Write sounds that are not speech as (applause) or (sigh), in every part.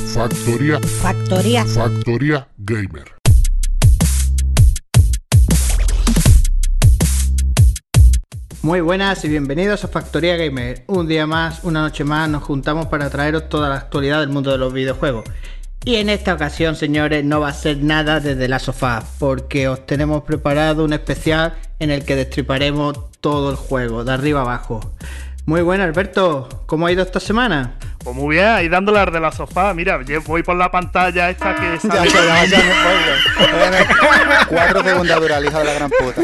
Factoría. Factor, Factoría. factoría. Factoría Gamer. Muy buenas y bienvenidos a Factoría Gamer. Un día más, una noche más, nos juntamos para traeros toda la actualidad del mundo de los videojuegos. Y en esta ocasión, señores, no va a ser nada desde la sofá, porque os tenemos preparado un especial en el que destriparemos todo el juego, de arriba abajo. Muy buena, Alberto. ¿Cómo ha ido esta semana? Pues muy bien, ahí dándole al de la sofá. Mira, lle- voy por la pantalla esta que Ya, sale. ya, ya. (laughs) Cuatro segundos dura el hijo de la gran puta.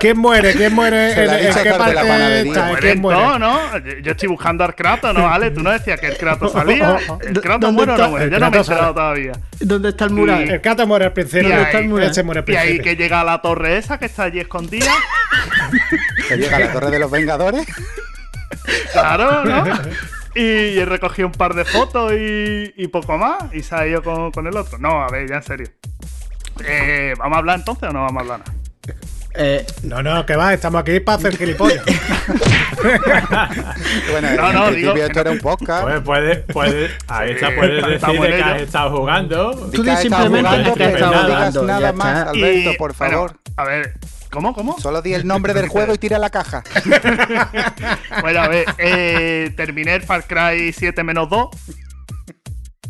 ¿Quién muere? ¿Quién muere? Se ¿En, la en dice qué Carlos de la parte panadería. está? Mueren ¿Quién muere? todos, ¿no? Yo- estoy buscando al Kratos, ¿no? Ale, tú no decías que el Kratos salía. ¿El Kratos ¿Dónde muere o está? no muere? El Yo no me he Kratos enterado todavía. ¿Dónde está el mural? El gato muere al principio. Y ¿Dónde está el ahí- mural? Ese muere al Y ahí principio. que llega a la torre esa que está allí escondida. (laughs) Que llega a la Torre de los Vengadores. Claro, ¿no? (laughs) Y he recogido un par de fotos y, y poco más. Y se ha ido con, con el otro. No, a ver, ya en serio. Eh, ¿Vamos a hablar entonces o no vamos a hablar nada? Eh, No, no, que va, estamos aquí para hacer gilipollas. (laughs) Bueno, No, no, digo- esto era un podcast. Pues puedes, puedes, ahí está, puedes decir de que has estado jugando. Tú que di has estado simplemente jugando, que has estado no digas jugando, ya nada más, está. Alberto, Y, por bueno, favor. a ver, ¿cómo? ¿Cómo? Solo di el nombre del juego y tira la caja. (laughs) Bueno, a ver, eh, terminé el Far Cry 7 menos 2.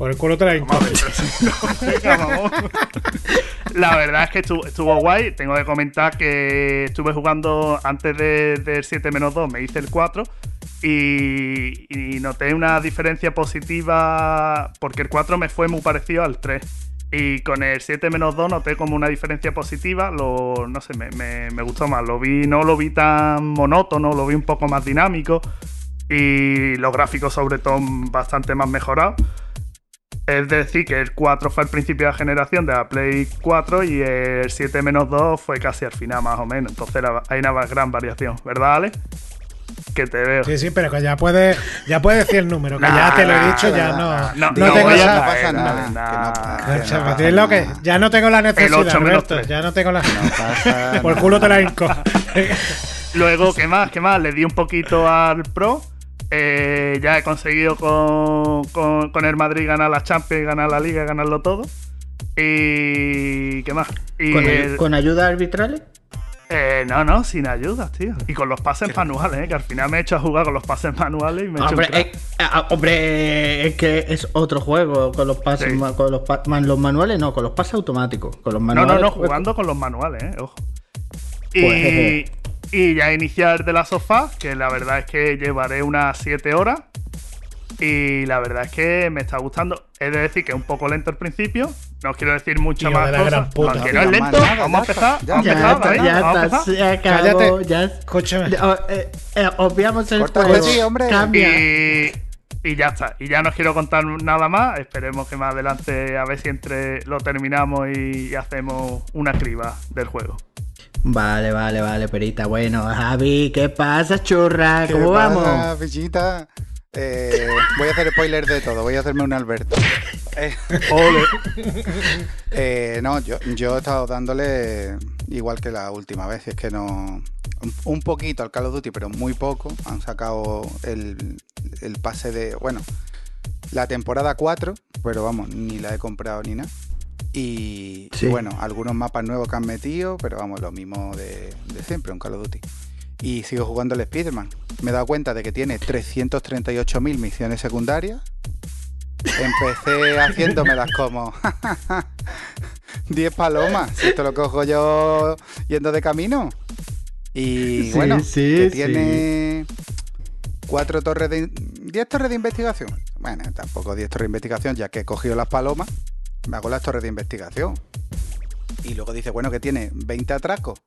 Por el culo te la. (laughs) La verdad es que estuvo, estuvo guay. Tengo que comentar que estuve jugando antes de- del 7 menos 2, me hice el 4 y, y noté una diferencia positiva porque el 4 me fue muy parecido al 3. Y con el 7 menos 2 noté como una diferencia positiva. Lo, no sé, me, me- me gustó más. Lo vi, no lo vi tan monótono, lo vi un poco más dinámico. Y los gráficos, sobre todo, bastante más mejorados. Es decir, que el 4 fue al principio de la generación de la Play 4 y el 7 menos 2 fue casi al final, más o menos. Entonces la- hay una gran variación, ¿verdad, Ale? Que te veo. Sí, sí, pero que ya puedes ya puedes decir el número, que Nah, ya te lo he nah, dicho, ya nah, no. nah. No, No, tengo no nada. nah, que ya no tengo la necesidad, Alberto, ya no tengo la... No pasa (laughs) Por culo te la hinco. Luego, ¿qué más? ¿Qué más? Le di un poquito al Pro. Eh, ya he conseguido con, con, con el Madrid ganar la Champions, ganar la Liga, ganarlo todo. Y. ¿Qué más? Y ¿con, el- ¿Con ayuda arbitrales? eh, no, no, sin ayudas, tío. Y con los pases manuales, ¿eh? que al final me he hecho a jugar con los pases manuales y me he hecho Hombre, un crack. eh, ah, hombre, es que es otro juego con los pases, Sí. con los, pa- man- los manuales, no, con los pases automáticos. Con los No, manuales, no, no, pues, jugando con los manuales, eh, ojo. Pues. Y ya iniciar de la sofá, que la verdad es que llevaré unas 7 horas. Y la verdad es que me está gustando. Es de decir que es un poco lento al principio. No os quiero decir mucho más de la cosas. gran puta. No, que No no es digas lento. más nada, vamos a ya empezar. está, Vamos Ya ya Vamos está, empezar. se acabó, Cállate. ya. Escúchame. Ya, eh, eh, obviamos el Corta juego. hombre. Cambia. Y, y ya está. Y ya no os quiero contar nada más. Esperemos que más adelante a ver si entre lo terminamos y, y hacemos una criba del juego. Vale, vale, vale, perita. Bueno, Javi, ¿qué pasa, churra? ¿Qué ¿Cómo pasa, vamos? bichita? Eh, voy a hacer spoiler de todo, voy a hacerme un Alberto. Eh, Ole. (laughs) eh, no, yo, yo he estado dándole igual que la última vez, es que no. Un, un poquito al Call of Duty, pero muy poco. Han sacado el, el pase de. Bueno, la temporada 4, pero vamos, ni la he comprado ni nada. Y, bueno, algunos mapas nuevos que han metido, pero vamos, lo mismo de, de siempre, un Call of Duty. Y sigo jugando el Spider-Man. Me he dado cuenta de que tiene 338.000 misiones secundarias. Empecé (laughs) haciéndomelas como (laughs) 10 palomas. Si esto lo cojo yo yendo de camino. Y Sí, bueno, sí, que tiene cuatro torres de 10 torres de investigación. Bueno, tampoco 10 torres de investigación, ya que he cogido las palomas, me hago las torres de investigación. Y luego dice, bueno, que tiene 20 atracos.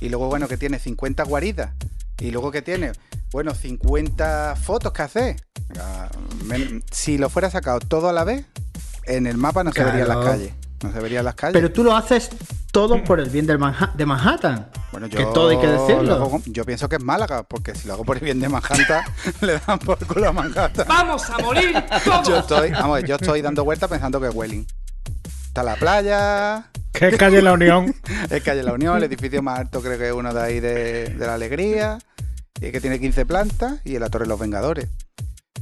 Y luego, bueno, que tiene 50 guaridas. Y luego que tiene, bueno, 50 fotos que hacer. Si lo fuera sacado todo a la vez, en el mapa no se verían las calles. No se verían las calles. Pero tú lo haces todo por el bien del Manha- de Manhattan. Bueno, que todo hay que decirlo. hago yo pienso que es Málaga, porque si lo hago por el bien de Manhattan, (laughs) le dan por culo a Manhattan. ¡Vamos a morir (laughs) todos! Yo estoy, vamos, yo estoy dando vueltas pensando que es Welling. Está la playa, Que es calle La Unión. (laughs) es calle La Unión, el edificio más alto creo que es uno de ahí de, de la Alegría, y que tiene 15 plantas, y en la Torre de los Vengadores.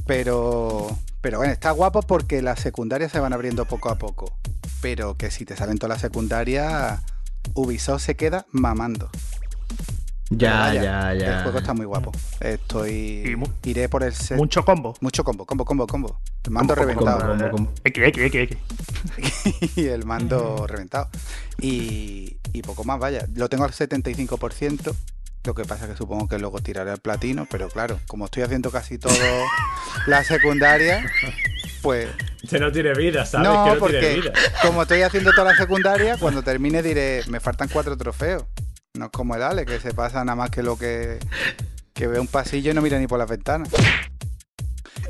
Pero, pero bueno, está guapo porque las secundarias se van abriendo poco a poco. Pero que si te salen todas las secundarias, Ubisoft se queda mamando. Ya, vaya, ya, ya. El juego está muy guapo. Estoy. Mu- iré por el set. Mucho combo. Mucho combo, combo, combo, combo. El mando Combo, combo, reventado. Como- como- X, X, X, X. (laughs) y el mando reventado. Y, y poco más, vaya. Lo tengo al 75%. Lo que pasa que supongo que luego tiraré al platino, pero claro, como estoy haciendo casi todo (laughs) la secundaria, pues Este no tiene vida, ¿sabes? no, que no tiene porque vida. como estoy haciendo toda la secundaria, cuando termine diré, me faltan cuatro trofeos. No es como el Ale, que se pasa nada más que lo que, que ve un pasillo y no mira ni por las ventanas.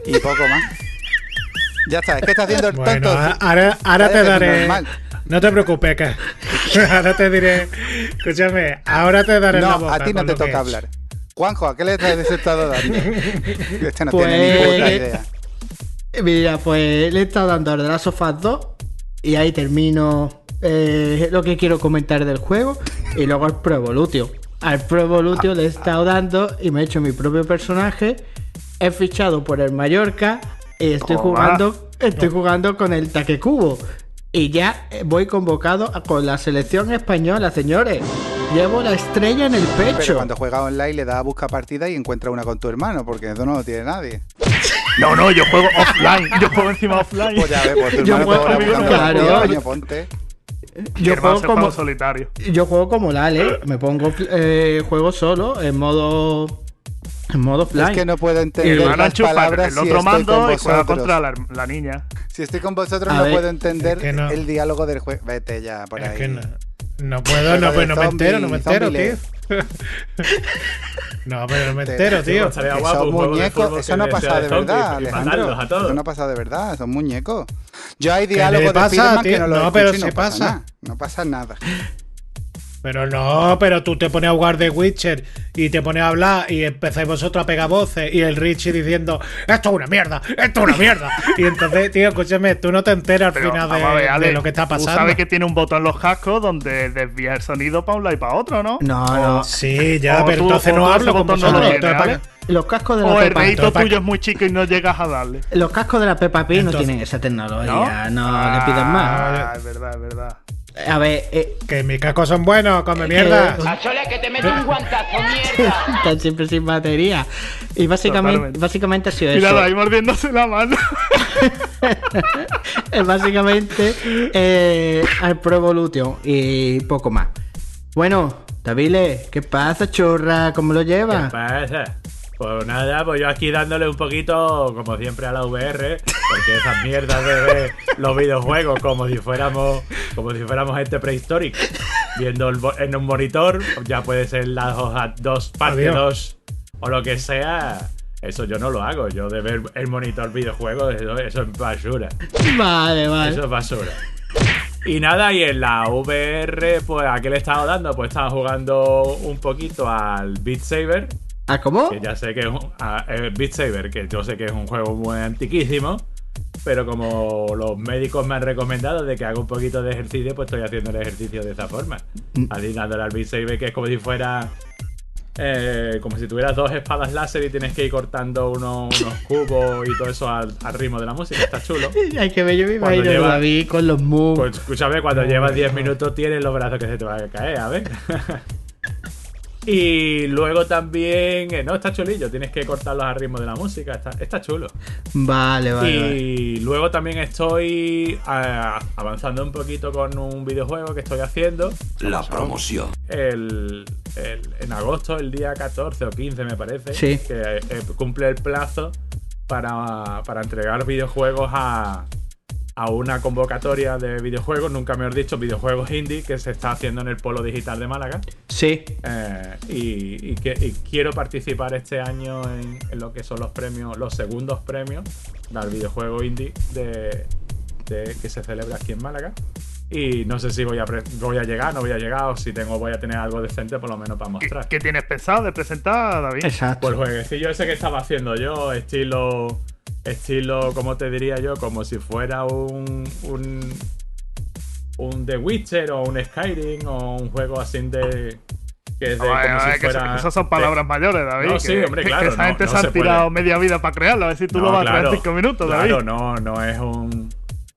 Y poco más. Ya está, es que está haciendo el Bueno, tonto. a- ahora, ahora te daré. normal. No te preocupes, que (laughs) ahora te diré. Escúchame, ahora te daré la No, boca a ti no te toca hablar. Juanjo, ¿a qué le estás estado dando? (laughs) Este no Pues- tiene ni puta idea. Mira, pues le he estado dando al de las sofás 2 y ahí termino eh, lo que quiero comentar del juego y luego al Pro Evolutio. Al Pro Evolutio le he estado dando y me he hecho mi propio personaje. He fichado por el Mallorca y estoy Toma. jugando, estoy jugando con el Taquecubo. Y ya eh, voy convocado a- con la selección española, señores. Llevo la estrella en el Pero pecho. cuando juegas online le das a buscar partida y encuentra una con tu hermano, porque eso no lo tiene nadie. No, no, yo juego offline. Yo juego encima offline. Pues ya ves, pues tu Yo hermano juego- buscando claro. ponte. Yo juego como, solitario. Yo juego como Lale, me pongo eh, juego solo en modo en modo offline. Es que no puedo entender las palabras el si otro estoy con mando y juega vosotros. contra la, la niña. Si estoy con vosotros A no ver, puedo entender es que no. el diálogo del juego. Vete ya por Es ahí. que no, no puedo, no, pues no me entero, no me entero, tío. (laughs) no, pero no me entero, tío. Estaría guapo son muñecos, eso no ha pasado de verdad, y Alejandro. a todos. Eso no ha pasado de verdad, son muñecos. Yo hay diálogos de pasa, que tío? no los No, pero no pasa. nada. No pasa nada. Pero no, pero tú te pones a jugar de Witcher y te pones a hablar y empezáis vosotros a pegar voces y el Richie diciendo esto es una mierda, esto es una mierda. (laughs) Y entonces, tío, escúchame, tú no te enteras al final ver, de, Ale, de lo que está Tú pasando. sabes que tiene un botón en los cascos donde desvía el sonido para un lado y para otro, ¿no? No, O- no. Sí, ya, O pero tú- entonces no tú hablo con no vosotros. entonces, ¿vale? Los cascos de la O el dedito tuyo es muy chico y no llegas a darle. Los cascos de la Peppa Pig no tienen esa tecnología, no, Ah, le piden más. Ah, es verdad, es verdad. A ver, eh, Que mis cascos son buenos, come mierda. Eh, (laughs) A Chole que te meto un guantazo, mierda. (laughs) están siempre sin batería. Y básicamente, Totalmente. básicamente ha sido Mira, eso. ahí mordiéndose la mano. (laughs) Es básicamente eh, al Pro Evolution y poco más. Bueno, Tabile, ¿qué pasa, chorra? ¿Cómo lo ¿Qué llevas? pasa? Pues nada, pues yo aquí dándole un poquito, como siempre, a la VR, porque esas mierdas de ver los videojuegos como si fuéramos, como si fuéramos gente prehistórica, viendo el en un monitor, ya puede ser las dos, parte Adiós. 2 o lo que sea. Eso yo no lo hago, yo de ver el monitor videojuegos, eso, eso es basura. Vale, vale. Eso es basura. Y nada, y en la VR, pues ¿a qué le he estado dando? Pues estaba jugando un poquito al Beat Saber, ¿Ah, cómo? que ya sé que es un, a- eh, Beat Saber, que yo sé que es un juego muy antiquísimo, pero como los médicos me han recomendado de que haga un poquito de ejercicio, pues estoy haciendo el ejercicio de esa forma. Mm. Así dándole al Beat Saber, que es como si fuera... eh, como si tuvieras dos espadas láser y tienes que ir cortando unos, unos cubos y todo eso al, al ritmo de la música. Está chulo. (laughs) Hay que ver, yo me imagino a lleva- David con los moves. Pues escúchame, cuando llevas 10 minutos tienes los brazos que se te van a caer, a ver. (laughs) y luego también. eh, no, está chulillo, tienes que cortarlos al ritmo de la música, está, está chulo. Vale, vale, vale. y luego también estoy ah, avanzando un poquito con un videojuego que estoy haciendo. La promoción. El, el- en agosto, el día 14 o 15 me parece, Sí. que eh, cumple el plazo para, para entregar videojuegos a, a una convocatoria de videojuegos, nunca mejor dicho, videojuegos indie que se está haciendo en el Polo Digital de Málaga. Sí. Eh, y, y que, y quiero participar este año en, en lo que son los premios, los segundos premios del videojuego indie de, de- que se celebra aquí en Málaga. Y no sé si voy a, pre- voy a llegar, no voy a llegar, o si tengo, voy a tener algo decente por lo menos para ¿Qué, mostrar. qué tienes pensado de presentar, David? Exacto. Pues el jueguecillo ese que estaba haciendo yo, estilo. Estilo, ¿cómo te diría yo? Como si fuera un. un. un The Witcher o un Skyrim o un juego así de. Que es de como si fuera. que esas son palabras mayores, David. No, que, sí, hombre, claro, que esa no, gente no se se han tirado media vida para crearlo. A ver si tú No, lo vas a claro, crear en 5 minutos, David. Claro, no, no es un.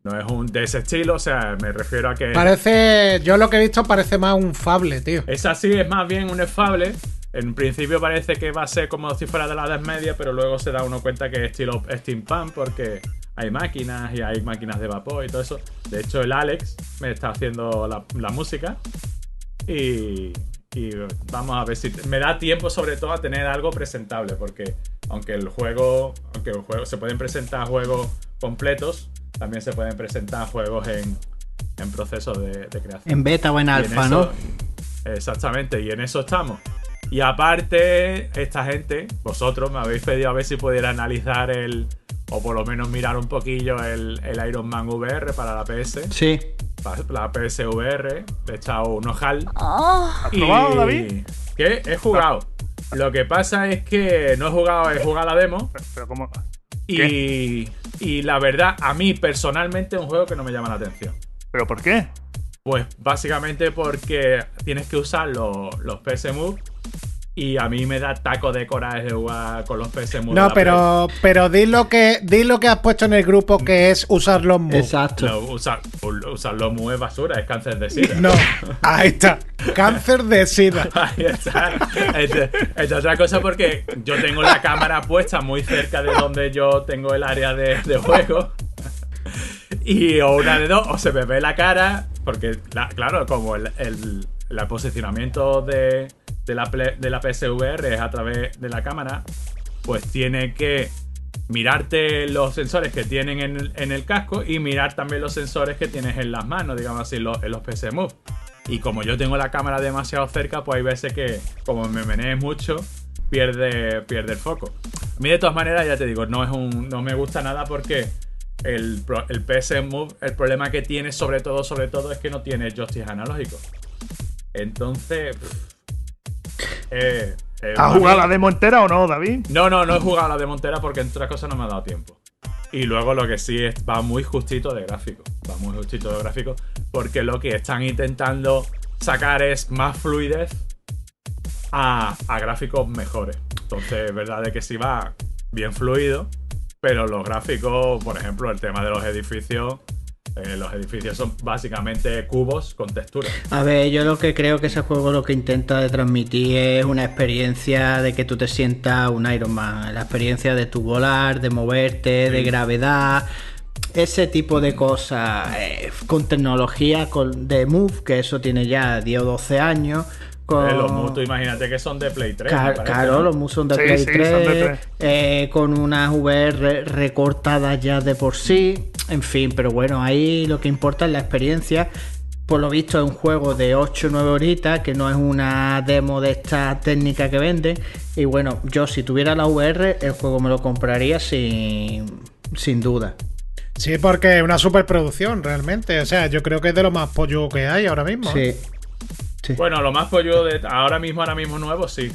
No es un de ese estilo, o sea, me refiero a que. Parece. Yo lo que he visto parece más un fable, tío. Es así, es más bien un efable. En principio parece que va a ser como si fuera de la Edad Media, pero luego se da uno cuenta que es estilo steampunk porque hay máquinas y hay máquinas de vapor y todo eso. De hecho, el Alex me está haciendo la, la música y, y vamos a ver si me da tiempo sobre todo a tener algo presentable porque aunque el juego, aunque el juego se pueden presentar juegos completos, también se pueden presentar juegos en, en proceso de, de creación. En beta o en alfa, ¿no? Exactamente, y en eso estamos. Y aparte, esta gente, vosotros me habéis pedido a ver si pudiera analizar el. O por lo menos mirar un poquillo el, el Iron Man VR para la PS. Sí. para La PSVR. Le he echado un ojal. ¿Has probado, David? ¿Qué? He jugado. Lo que pasa es que no he jugado, he jugado la demo. Pero, pero ¿cómo? Y, y la verdad, a mí personalmente es un juego que no me llama la atención. ¿Pero por qué? Pues básicamente porque tienes que usar los, los PS Move y a mí me da taco de coraje jugar con los Move. de No, pero, pero di lo que di lo que has puesto en el grupo que es usar los moves. Exacto. No, usar, usar los Move es basura, es cáncer de sida. No, (laughs) ahí está. Cáncer de sida. (laughs) Ahí está. Entre, entre otra cosa porque yo tengo la cámara puesta muy cerca de donde yo tengo el área de, de juego. Y o una de dos, o se me ve la cara, porque la- claro, como el, el- el posicionamiento de, de la, de la PSVR es a través de la cámara, pues tiene que mirarte los sensores que tienen en el, en el casco y mirar también los sensores que tienes en las manos, digamos así, los, en los PS Move. Y como yo tengo la cámara demasiado cerca, pues hay veces que, como me menee mucho, pierde, pierde el foco. A mí, de todas maneras, ya te digo, no, es un, no me gusta nada porque el, el PS Move, el problema que tiene, sobre todo, sobre todo, es que no tiene joystick analógico. Entonces. Eh, eh, ¿Has jugado bien- la demo entera o no, David? no, no, no he jugado la de Montera porque entre otras cosas no me ha dado tiempo. Y luego lo que sí es, va muy justito de gráfico. Va muy justito de gráfico. Porque lo que están intentando sacar es más fluidez a, a gráficos mejores. Entonces, es verdad de que sí va bien fluido. Pero los gráficos, por ejemplo, el tema de los edificios. Eh, los edificios son básicamente cubos con textura. A ver, yo lo que creo que ese juego lo que intenta de transmitir es una experiencia de que tú te sientas un Iron Man. La experiencia de tu volar, de moverte, de gravedad. Ese tipo de cosas. eh, con tecnología con, de Move, que eso tiene ya 10 o 12 años. Con... Eh, los mutos, imagínate que son de Play 3. me Ca- parece, Claro, ¿no? los mus son de Sí, Play sí, 3, son de Play. eh, con unas VR recortadas ya de por sí, en fin, pero bueno, ahí lo que importa es la experiencia. Por lo visto es un juego de 8 o 9 horitas, que no es una demo de esta técnica que venden. Y bueno, yo si tuviera la VR, el juego me lo compraría sin, sin duda. Sí, porque es una superproducción realmente. O sea, yo creo que es de lo más pollo que hay ahora mismo. ¿eh? Sí. Bueno, lo más pollo de ahora mismo, ahora mismo nuevo, sí.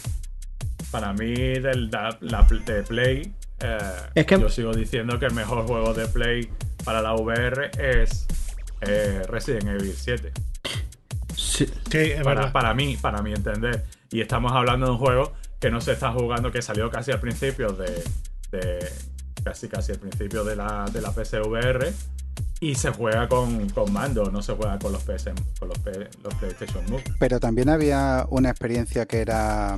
Para mí, del, da- la, de Play, eh, Es que- yo sigo diciendo que el mejor juego de Play para la VR es eh, Resident Evil 7. Sí. Sí, es Para, verdad. para mí, para mi entender. Y estamos hablando de un juego que no se está jugando, que salió casi al principio de. de- casi casi al principio de la, de la PSVR. Y se juega con, con mando, no se juega con los PS, con los, P- los PlayStation Move. Pero también había una experiencia que era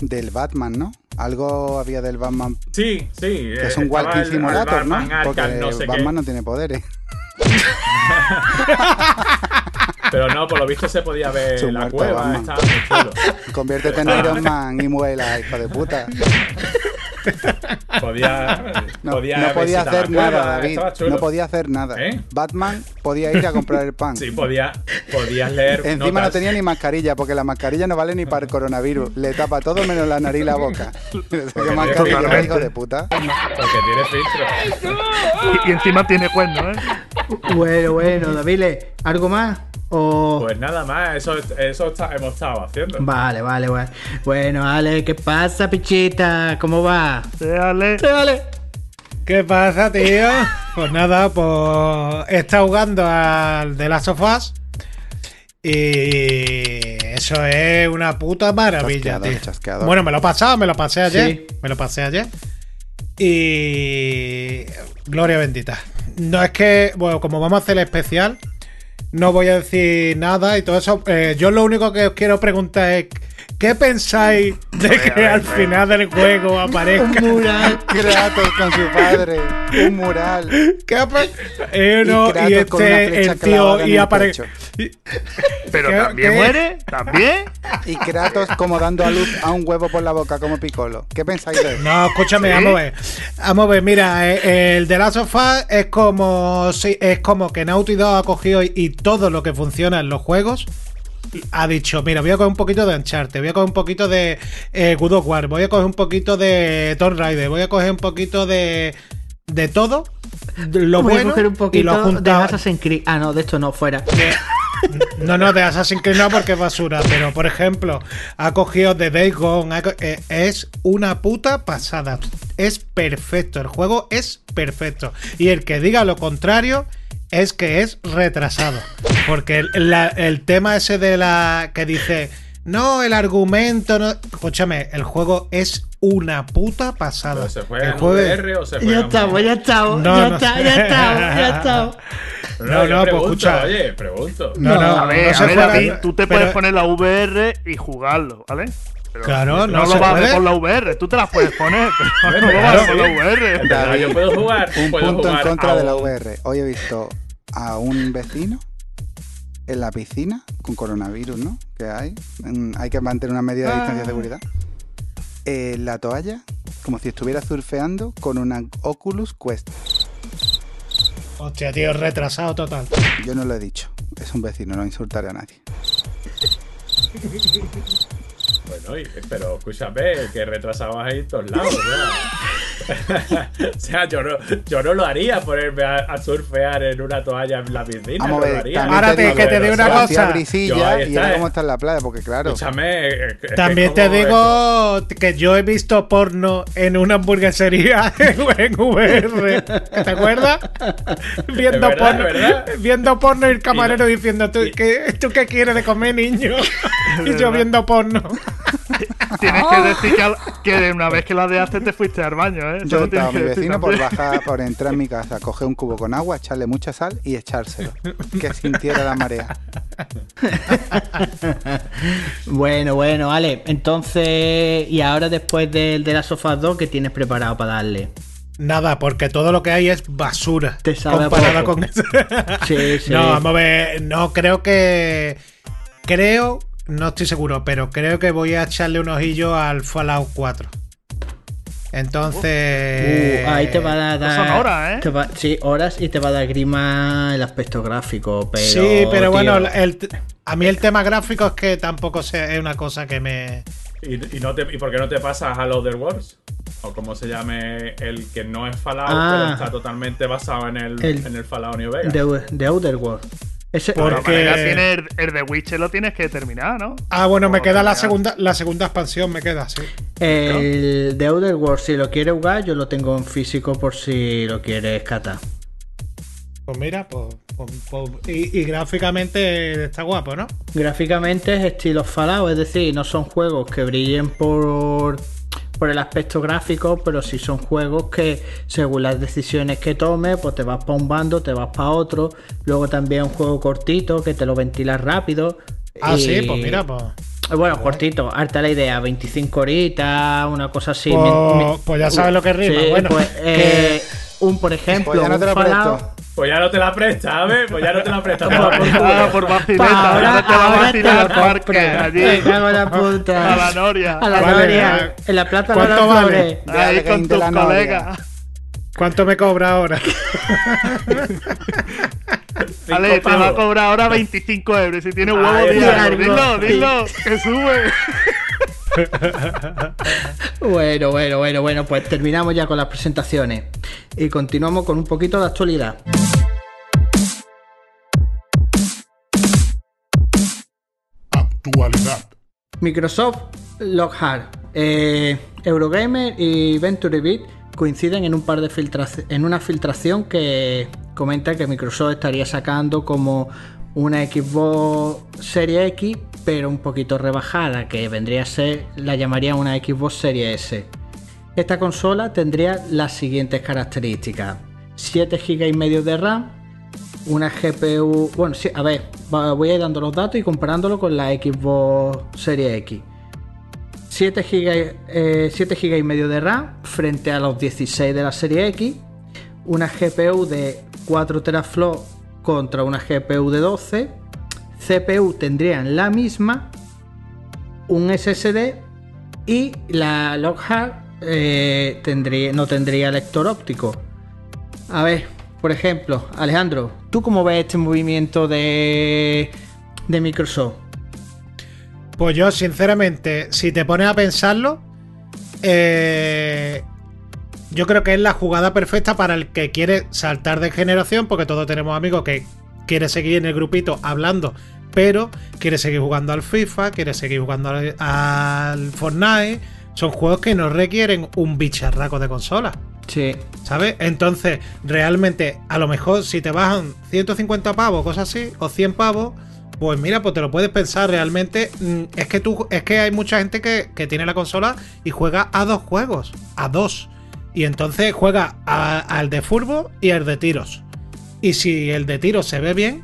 del Batman, ¿no? Algo había del Batman Sí, sí. que es un walking simulator, ¿no? Porque no sé Batman qué. no tiene poderes. (laughs) Pero no, por lo visto se podía ver Su la cueva. Batman. Estaba muy chulo. (laughs) Conviértete en Iron Man y muela, hijo de puta. (laughs) (laughs) Podía, No, podía, no podía visitar hacer nada, David. No podía hacer nada. ¿Eh? Batman podía ir a comprar el pan. (laughs) Sí, podía, podías leer. Encima no tenía ni mascarilla, porque la mascarilla no vale ni para el coronavirus. Le tapa todo menos la nariz y la boca. (laughs) Le saca mascarilla, hijo de puta. Porque tiene filtro. Y, y encima tiene cuernos, ¿eh? Bueno, bueno, David, ¿algo más? O... Pues nada más, eso, eso está- hemos estado haciendo. Vale, vale, vale. Bueno, Ale, ¿qué pasa, pichita? ¿Cómo va? Dale. Dale. ¿Qué pasa, tío? (laughs) Pues nada, pues he estado jugando al The Last of Us. Y Eso es una puta maravilla, Chasqueador, tío. chasqueador. Bueno, me lo he pasado, me lo pasé ayer. Sí. Me lo pasé ayer. Y. Gloria bendita. No es que, bueno, como vamos a hacer el especial, no voy a decir nada y todo eso. Eh, yo lo único que os quiero preguntar es: ¿qué pensáis de que al final del juego aparezca mural. (laughs) Kratos con su padre. Un mural. ¿Qué eh, no, Kratos y con una este, flecha el tío, y aparece. Pero ¿Qué- también qué? muere, también. Y Kratos como dando a luz a un huevo por la boca como Piccolo. ¿Qué pensáis de eso? No, escúchame, ¿Sí? vamos a ver. Vamos a ver, mira, eh, el de Last of Us es como, sí, es como que Naughty Dog ha cogido y, y todo lo que funciona en los juegos ha dicho, mira, voy a coger un poquito de Uncharted, voy a coger un poquito de eh, of War, voy a coger un poquito de Tomb Raider, voy a coger un poquito de de todo lo Voy bueno a coger un y lo poquito de Assassin's Creed. Ah, no, de esto no, fuera. no, no, de Assassin's Creed no porque es basura, pero por ejemplo, ha cogido de Days Gone, co- eh, es una puta pasada. Es perfecto, el juego es perfecto. Y el que diga lo contrario es que es retrasado. Porque el, la- el tema ese de la que dice, no, el argumento, no. Escúchame, el juego es una puta pasada. ¿Pero se juega El en juego- VR o se juega Ya en estamos, ya estamos, No, ya no está, ya estamos, ya estamos. (laughs) No, no, pues escucha. Oye, pregunto. No, no, a ver, no a ver, juega- David, tú te pero- puedes poner la VR y jugarlo, ¿vale? Pero Claro, no no se lo vas a ver con la VR, tú te las puedes poner, (laughs) pero no lo vas a Claro, ver con la. VR. David, yo puedo jugar. Un puedo punto en contra de la VR. Hoy he visto a un vecino en la piscina con coronavirus, ¿no? Que hay. Hay que mantener una medida de distancia de seguridad. Eh, la toalla, como si estuviera surfeando con una Oculus Quest. Hostia, tío, retrasado total. Yo no lo he dicho. Es un vecino, no insultaré a nadie. (laughs) Pero escúchame, que retrasabas ahí en todos lados, (laughs) o sea, yo no, yo no lo haría ponerme a, a surfear en una toalla en la piscina. Vamos no a lo ver, haría. también Ahora te- que te digo una cosa. hacía Yo, brisilla y eh. como está en la playa, porque claro. Escúchame. es que- es También te digo que yo he visto porno en una hamburguesería (laughs) en VR. ¿Te acuerdas? (laughs) Viendo verdad, porno, verdad. viendo porno y el camarero Y diciendo ¿tú qué, ¿tú qué quieres de comer, niño? y yo viendo porno. (laughs) Tienes que decir que, al- que una vez que la dejaste te fuiste al baño, ¿eh? Yo a mi vecino por bajar, (laughs) por entrar en mi casa, coger un cubo con agua, echarle mucha sal y echárselo. Que sintiera la marea. Bueno, bueno, vale. Entonces, y ahora después del de la Sofá 2, ¿qué tienes preparado para darle? Nada, porque todo lo que hay es basura. Te sabe poco. con eso. Sí, (laughs) sí. No, vamos a ver. No, creo que. Creo. No estoy seguro, pero creo que voy a echarle un ojillo al Fallout 4. Entonces. Uh, ahí te va a dar. son horas, ¿eh? te va- sí, horas y te va a dar grima el aspecto gráfico. Pero, sí, pero bueno, el- a mí el tema gráfico es que tampoco se- es una cosa que me. ¿Y, y no te, ¿Y por qué no te pasas al Other Worlds? O como se llame el que no es Fallout, Ah. pero está totalmente basado en el, El- en el Fallout New Vegas. de, de Outer World. Ese, Porque- tiene el, el de Witcher lo tienes que terminar, ¿no? Ah, bueno, me queda la segunda, la segunda expansión, me queda, sí. el de Outer World, si lo quieres jugar, yo lo tengo en físico por si lo quieres catar. Pues mira, pues. pues- pues- y, y gráficamente está guapo, ¿no? Gráficamente es estilo Fallout, es decir, no son juegos que brillen por, por el aspecto gráfico, pero sí son juegos que según las decisiones que tomes, pues te vas para un bando, te vas para otro. Luego también un juego cortito que te lo ventilas rápido. Ah, y- sí, pues mira, pues. Bueno, cortito, harta la idea, 25 horitas, una cosa así. Pues- Mi- mi- pues ya sabes lo que rima, Sí, bueno, pues, eh, un, por ejemplo, Pues ya no un te lo Fallout- presto. Pues ya no te la prestas, ¿sabes? Pues ya no te la prestas. Ah, por vacileta, ahora, ahora te va a vacilar al parque, allí. En la puta. A la Noria. A la Vale, Noria, vale. en la las ¿Cuánto vale? Flores. De Ahí con tus colegas. ¿Cuánto me cobra ahora? (laughs) Ale, te va a cobrar ahora 25 euros. Si tiene huevo, Ay, di algo. algo. Dilo, dilo, que sube. (laughs) Bueno, bueno, bueno, bueno, pues terminamos ya con las presentaciones y continuamos con un poquito de actualidad. Actualidad. Microsoft, Lockhart, eh, Eurogamer y VentureBeat coinciden en un par de en una filtración que comenta que Microsoft estaría sacando como una Xbox Serie X, pero un poquito rebajada, que vendría a ser, la llamaría una Xbox Series S. Esta consola tendría las siguientes características: 7 GB y medio de RAM, una GPU. Bueno, sí, a ver, voy a ir dando los datos y comparándolo con la Xbox Series X. 7 GB, eh, 7 GB y medio de RAM frente a los 16 de la serie X. Una GPU de 4 teraflops contra una GPU de 12. CPU tendrían la misma. Un SSD y la Lockhart eh, tendría, no tendría lector óptico. A ver, por ejemplo, Alejandro, ¿tú cómo ves este movimiento de, de Microsoft? Pues yo, sinceramente, si te pones a pensarlo, eh, yo creo que es la jugada perfecta para el que quiere saltar de generación, porque todos tenemos amigos que quiere seguir en el grupito hablando, pero quiere seguir jugando al FIFA, quiere seguir jugando al, al Fortnite. Son juegos que no requieren un bicharraco de consola. Sí, ¿Sabes? Entonces, realmente, a lo mejor si te bajan 150 pavos, cosas así, o 100 pavos, pues mira, pues te lo puedes pensar realmente. mm, Es que tú, es que hay mucha gente que, que tiene la consola y juega a dos juegos, a dos. Y entonces juega a- al de furbo y al de tiros. Y si el de tiros se ve bien,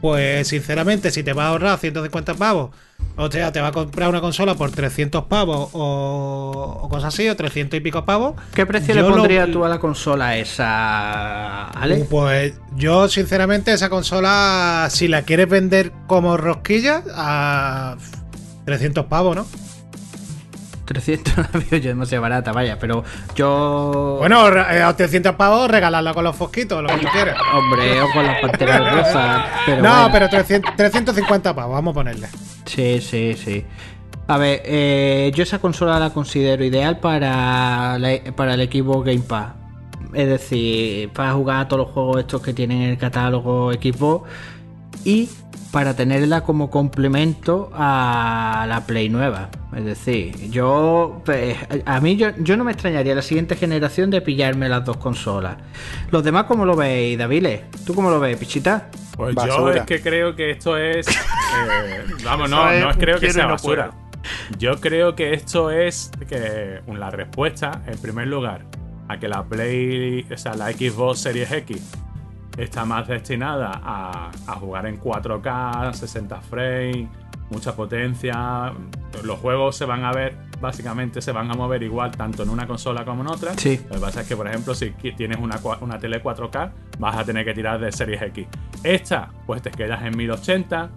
pues sinceramente, si te va a ahorrar 150 pavos, o sea, te va a comprar una consola por 300 pavos o, o cosas así, o 300 y pico pavos. ¿qué precio le lo- pondrías tú a la consola esa, Ale? Pues yo, sinceramente, esa consola, si la quieres vender como rosquilla, a 300 pavos, ¿no? 300 (laughs) la veo yo demasiado barata, vaya, pero yo... Bueno, eh, a 300 pavos, regalarla con los fosquitos, lo que tú quieras. (laughs) Hombre, o con las panteras (laughs) rosas, pero no, bueno. pero 300 350 pavos, vamos a ponerle. Sí, sí, sí. A ver, eh, yo esa consola la considero ideal para, la- para el equipo Game Pass. Es decir, para jugar a todos los juegos estos que tienen en el catálogo Xbox y para tenerla como complemento a la Play nueva. Es decir, yo pues, a mí yo, yo no me extrañaría la siguiente generación de pillarme las dos consolas. Los demás, ¿cómo lo veis, Daviles? ¿Tú cómo lo ves, Pichita? Pues yo es que creo que esto es. (laughs) eh, vamos, no, es no es creo que sea no basura. puedo. Yo creo que esto es que la respuesta, en primer lugar, a que la Play, o sea, la Xbox Series X está más destinada a, a jugar en 4K, 60 frames, mucha potencia. Los juegos se van a ver, básicamente se van a mover igual tanto en una consola como en otra. Sí. Lo que pasa es que, por ejemplo, si tienes una, una tele 4K, vas a tener que tirar de Series X. Esta, pues te quedas en 1080,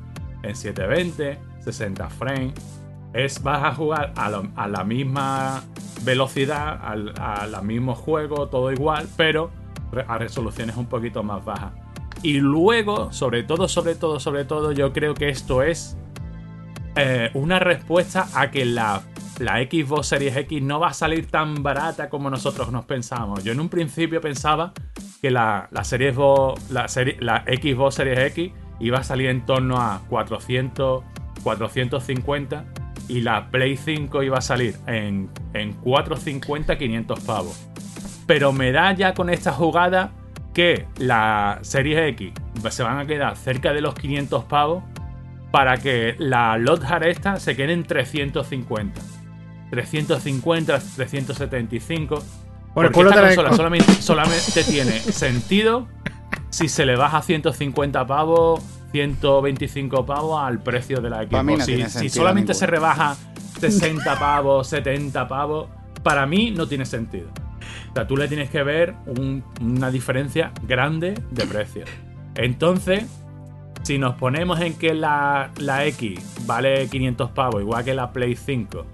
en 720, 60 frames. Es, vas a jugar a, lo- a la misma velocidad, al, a la mismo juego, todo igual, pero a resoluciones un poquito más bajas. Y luego, sobre todo, sobre todo, sobre todo, yo creo que esto es eh, una respuesta a que la, la Xbox Series X no va a salir tan barata como nosotros nos pensamos. Yo en un principio pensaba que la, la, serie Xbox- la, serie- la Xbox Series X iba a salir en torno a 400, 450 y la Play 5 iba a salir en, en 450, 500 pavos. Pero me da ya con esta jugada que la Series X se van a quedar cerca de los 500 pavos para que la Lothar esta se quede en 350. 350, 375. Por el porque esta consola solamente, (laughs) solamente tiene sentido si se le baja 150 pavos, 125 pavos al precio de la Xbox. no Si, solamente se rebaja 60 pavos, 70 pavos, para mí no tiene sentido. O sea, tú le tienes que ver un- una diferencia grande de precio. Entonces, si nos ponemos en que la, la X vale 500 pavos, igual que la Play 5.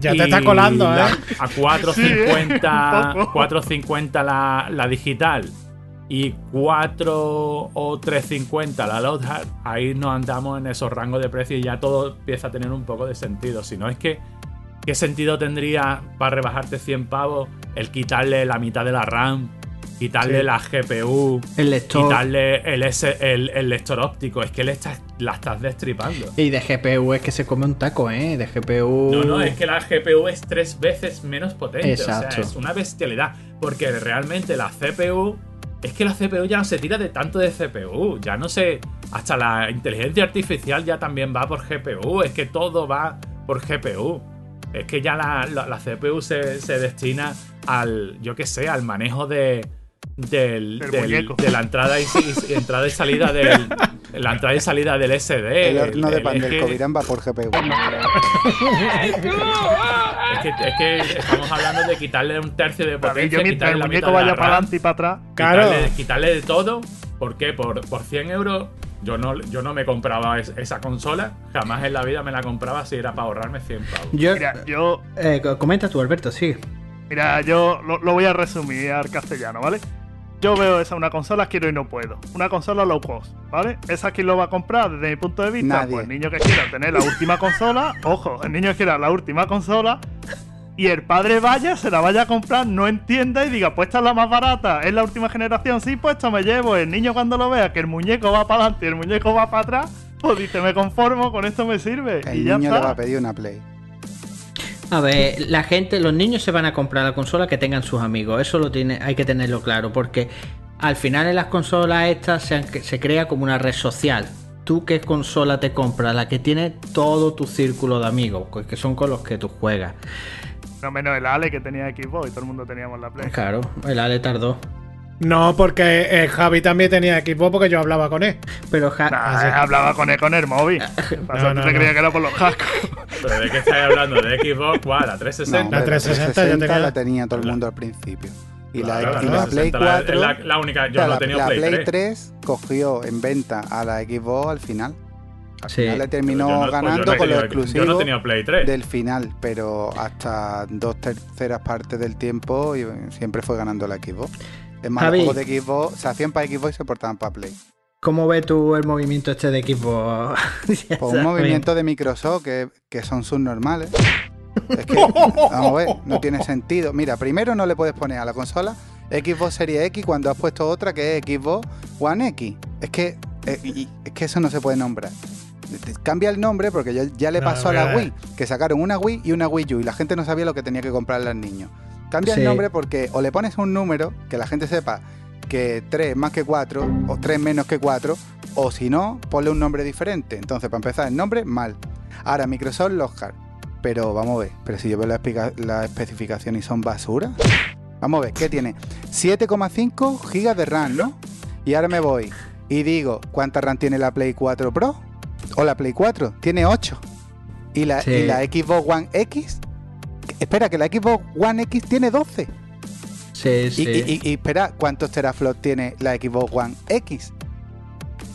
Ya te está colando, la- ¿eh? A Sí, 4.50 un poco. 4.50 la, la digital y 4 o 3.50 la Lothar, ahí nos andamos en esos rangos de precio y ya todo empieza a tener un poco de sentido. Si no es que, ¿qué sentido tendría para rebajarte 100 pavos el quitarle la mitad de la RAM, quitarle Sí. la GPU, El lector quitarle el, S- el, el lector óptico? Es que le estás, la estás destripando. y de GPU es que se come un taco, ¿eh? De GPU... No, no, es que la GPU es tres veces menos potente. O Exacto. sea, es una bestialidad. Porque realmente la CPU es que la CPU ya no se tira de tanto de CPU, ya no sé, hasta la inteligencia artificial ya también va por GPU, es que todo va por GPU. Es que ya la, la- la CPU se, se destina al, yo qué sé, al manejo de, del, Del de la entrada y, entrada y salida del (laughs) la entrada y salida del SD. El horno de el- pan es del que- Covirán va por GPU. (laughs) Es que, es que estamos hablando de quitarle un tercio de potencia, yo mientras el la muñeco mitad de la vaya para adelante y para atrás. Claro. quitarle, quitarle de todo. ¿Por qué? Por, por 100 euros yo no, yo no me compraba es- esa consola. Jamás en la vida me la compraba si era para ahorrarme 100 pavos. Yo, Mira, yo, eh, co- comenta tú, Alberto, sí. mira, yo lo, lo voy a resumir al castellano, ¿vale? Yo veo esa una consola, quiero y no puedo. Una consola low cost, ¿vale? ¿Esa quién lo va a comprar desde mi punto de vista? Nadie. Pues el niño que quiera tener la última consola, ojo, el niño que quiera la última consola y el padre vaya, se la vaya a comprar, no entienda y diga, pues esta es la más barata, es la última generación, sí, pues esto me llevo. El niño cuando lo vea que el muñeco va para adelante y el muñeco va para atrás, pues dice, me conformo, con esto me sirve. El y ya niño está. le va a pedir una Play. A ver, la gente, los niños se van a comprar la consola que tengan sus amigos. Eso lo tiene, hay que tenerlo claro, porque al final en las consolas estas se, se crea como una red social. ¿Tú qué consola te compras? La que tiene todo tu círculo de amigos, pues, que son con los que tú juegas. No menos el Ale que tenía Xbox y todo el mundo teníamos la Play. Claro, el Ale tardó. No, porque eh, Javi también tenía equipo porque yo hablaba con él. Pero Ja- Nah, sí. hablaba con él con el móvil. ¿Qué (laughs) pasa? No, ¿Tú no, te no. creías que era por los cascos? (laughs) ¿Pero de qué estáis hablando? ¿De Xbox? ¿Cuál? ¿La No, 360? hombre, La 360 yo tenía- la tenía todo el mundo al principio. Y Claro, la, y la Play 360 la- 4. es la, la única. Yo no tenido la Play, Play 3. 3 cogió en venta a la Xbox al final. Al Sí. final le terminó pues ganando yo con los tenido- exclusivos Yo no he tenido Play 3. del final, pero hasta dos terceras partes del tiempo y siempre fue ganando la Xbox. Es más, Javi. los juegos de Xbox se hacían para Xbox y se portaban para Play. ¿cómo ves tú el movimiento este de equipo? Ya Por un movimiento de Microsoft que, que son subnormales. (laughs) Es que, vamos a ver, no tiene sentido. Mira, primero no le puedes poner a la consola Xbox Series X cuando has puesto otra que es Xbox One X. Es que, eh, es que eso no se puede nombrar. Cambia el nombre porque ya, ya le No, pasó a la. Wii, que sacaron una Wii y una Wii U y la gente no sabía lo que tenía que comprarle al niño. Cambia Sí. el nombre porque o le pones un número que la gente sepa que 3 más que 4 o 3 menos que 4 o si no, ponle un nombre diferente. Entonces, para empezar, el nombre, mal. Ahora, Microsoft Lockhart. Pero vamos a ver, pero si yo veo la, especificación y son basura. Vamos a ver, ¿qué tiene? 7,5 gigas de RAM, ¿no? Y ahora me voy y digo, ¿cuánta RAM tiene la Play 4 Pro? O la Play 4, tiene 8. Y la, Sí. y la Xbox One X, espera, que la Xbox One X tiene 12. Sí, Y, sí. y- y- y espera, ¿cuántos teraflops tiene la Xbox One X?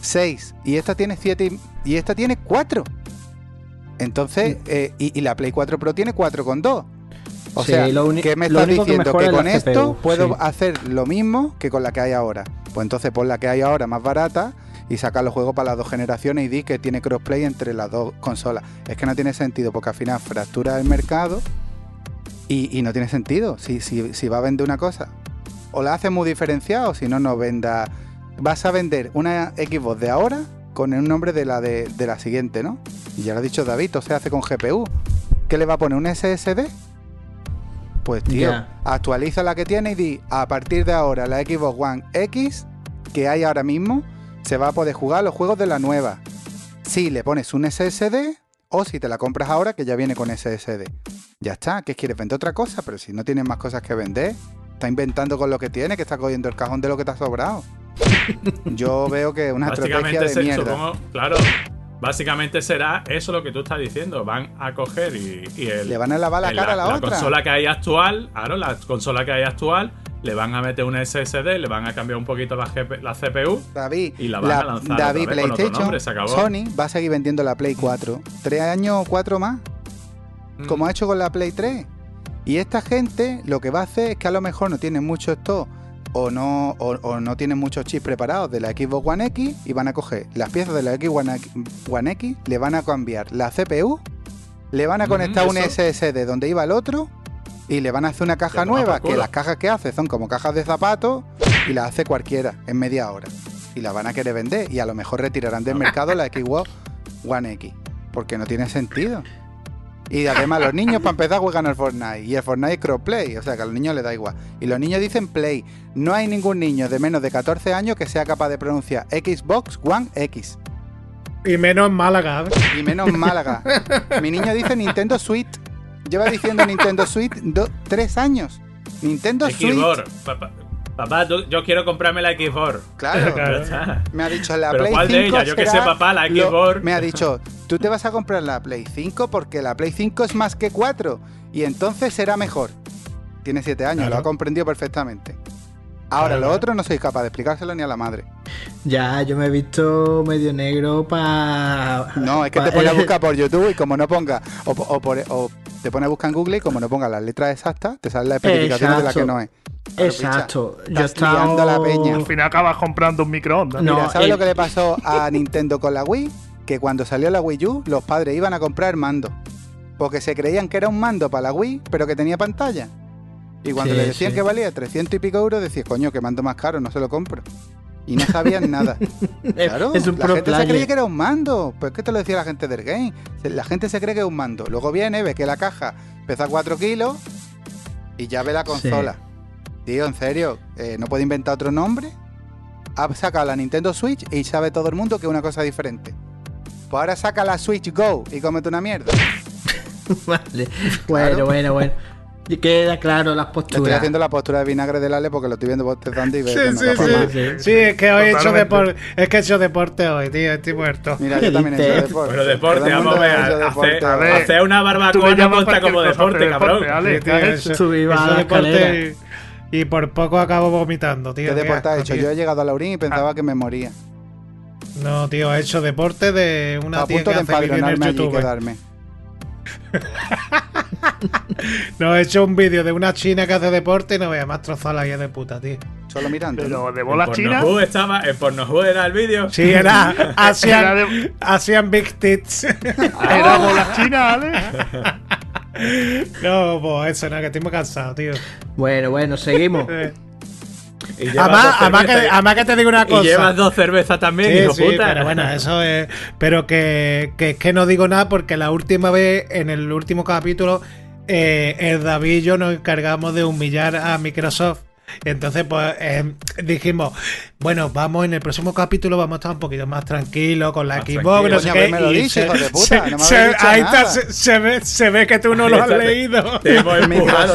6. Y esta tiene 7 y, esta tiene 4. Entonces, eh, y, la Play 4 Pro tiene 4,2. O Sí, sea, lo ¿qué me estás que diciendo? Que la con esto CPU, puedo sí. hacer lo mismo que con la que hay ahora. Pues entonces pon la que hay ahora más barata y saca los juegos para las dos generaciones y di que tiene crossplay entre las dos consolas. Es que no tiene sentido porque al final fractura el mercado y, y no tiene sentido. Si, si, si va a vender una cosa, o la hace muy diferenciada o si no, no venda. Vas a vender una Xbox de ahora con el nombre de la de, de la siguiente, ¿no? Y ya lo ha dicho David, se hace con GPU. ¿Qué le va a poner? ¿Un SSD? Pues tío, actualiza la que tiene y di, a partir de ahora la Xbox One X que hay ahora mismo, se va a poder jugar los juegos de la nueva. Si le pones un SSD o si te la compras ahora que ya viene con SSD. Ya está, ¿qué quieres? Vender otra cosa, pero si no tienes más cosas que vender, está inventando con lo que tiene, que está cogiendo el cajón de lo que te ha sobrado. (laughs) Yo veo que una estrategia de mierda. supongo, claro, básicamente será eso lo que tú estás diciendo. Van a coger y, y el, Le van a lavar la cara a la, otra. consola que hay actual, claro, la consola que hay actual, le van a meter un SSD, le van a cambiar un poquito la, GP la CPU. David, Y la van a lanzar David otra vez con otro PlayStation, nombre. Sony va a seguir vendiendo la Play 4. Tres años o cuatro más, Mm. como ha hecho con la Play 3. Y esta gente lo que va a hacer es que a lo mejor no tienen mucho stock o no, o, o no tienen muchos chips preparados de la Xbox One X y van a coger las piezas de la Xbox One X, le van a cambiar la CPU, le van a Ujú, conectar un. SSD donde iba el otro y le van a hacer una caja nueva, que las cajas que hace son como cajas de zapatos y las hace cualquiera en media hora. Y la van a querer vender y a lo mejor retirarán del mercado la Xbox One X. Porque no tiene sentido. Y además los niños para empezar juegan al Fortnite. Y el Fortnite es crossplay, o sea que a los niños les da igual. Y los niños dicen play. No hay ningún niño de menos de 14 años que sea capaz de pronunciar Xbox One X. Y menos en Málaga. ¿eh? Y menos Málaga. Mi niño dice Nintendo Switch. Lleva diciendo Nintendo Switch do- tres años. Nintendo Switch. Papá, papá, tú- yo quiero comprarme la Xbox. Claro. (laughs) Claro. Me ha dicho la ¿Pero Play cuál 5 de ellas? Yo será sé, papá, la lo- Xbox. Me ha dicho, tú te vas a comprar la Play 5 porque la Play 5 es más que 4 y entonces será mejor. Tiene 7 años, Claro. lo ha comprendido perfectamente. Ahora, lo otro no soy capaz de explicárselo ni a la madre. Ya, yo me he visto medio negro para. No, es que te pone a (laughs) buscar por YouTube y como no ponga, o, o por- o te pone a buscar en Google y como no ponga las letras exactas, te salen las especificaciones de la que no es. Claro, Exacto. picha, Yo estás liando a la peña. Al final acabas comprando un microondas. No, Mira, ¿sabes el- lo que le pasó a (laughs) Nintendo con la Wii? Que cuando salió la Wii U, los padres iban a comprar mando. Porque se creían que era un mando para la Wii, pero que tenía pantalla. Y cuando Sí, le decían sí. que valía 300 y pico euros, decías, coño, que mando más caro, no se lo compro. Y no sabían nada. (laughs) Claro, es un la gente se creía que era un mando. Pues que te lo decía la gente del game. La gente se cree que es un mando. Luego viene, ve que la caja pesa 4 kilos y ya ve la consola. Tío, en serio, eh, ¿no puede inventar otro nombre? Ha sacado la Nintendo Switch y sabe todo el mundo que es una cosa diferente. Pues ahora saca la Switch Go y cómete una mierda. (laughs) Vale. Bueno, bueno, bueno. Y queda claro las Le estoy posturas. haciendo la postura de vinagre del Ale porque lo estoy viendo bostezando y veo Sí, que no sí, sí. sí. Sí, es que hoy he hecho deporte. Es que he hecho deporte hoy, tío. Estoy muerto. Mira, ¿Qué yo también he hecho deporte. Bueno, deporte, vamos a ver. Hacer, una barbacoa no como deporte, pero cabrón. Subí eso a la deporte escalera. y, por poco acabo vomitando, tío. ¿Qué deporte has hecho? tío. Yo he llegado a Laurín y pensaba que me moría. No, tío, he hecho deporte de una a tía punto que de hace en YouTube. (laughs) No, he hecho un vídeo de una china que hace deporte y no veas más trozada la guía de puta, tío. Solo mirando. Pero de bolas chinas. Pornhub estaba, en Pornhub era el vídeo. Sí, era (laughs) Era Asian, de- Asian Big Tits. Era bolas chinas, Ale. (laughs) no, pues eso, no, que estoy muy cansado, tío. Bueno, bueno, seguimos. Y Además, que, además que te digo una Y cosa. llevas dos cervezas también, Sí, hijo sí, puta. pero bueno, eso es. Pero que, que es que no digo nada porque la última vez, en el último capítulo, eh, el David y yo nos encargamos de humillar a Microsoft. Entonces, pues eh, dijimos, bueno, vamos en el próximo capítulo, vamos a estar un poquito más tranquilos con la Más Xbox, no sé Coño, qué. haberme lo y dicho, hijo de (laughs) puta, no me se- ahí está, nada. se, se ve, se ve que tú no lo has (laughs) leído. (laughs) Te hemos empujado,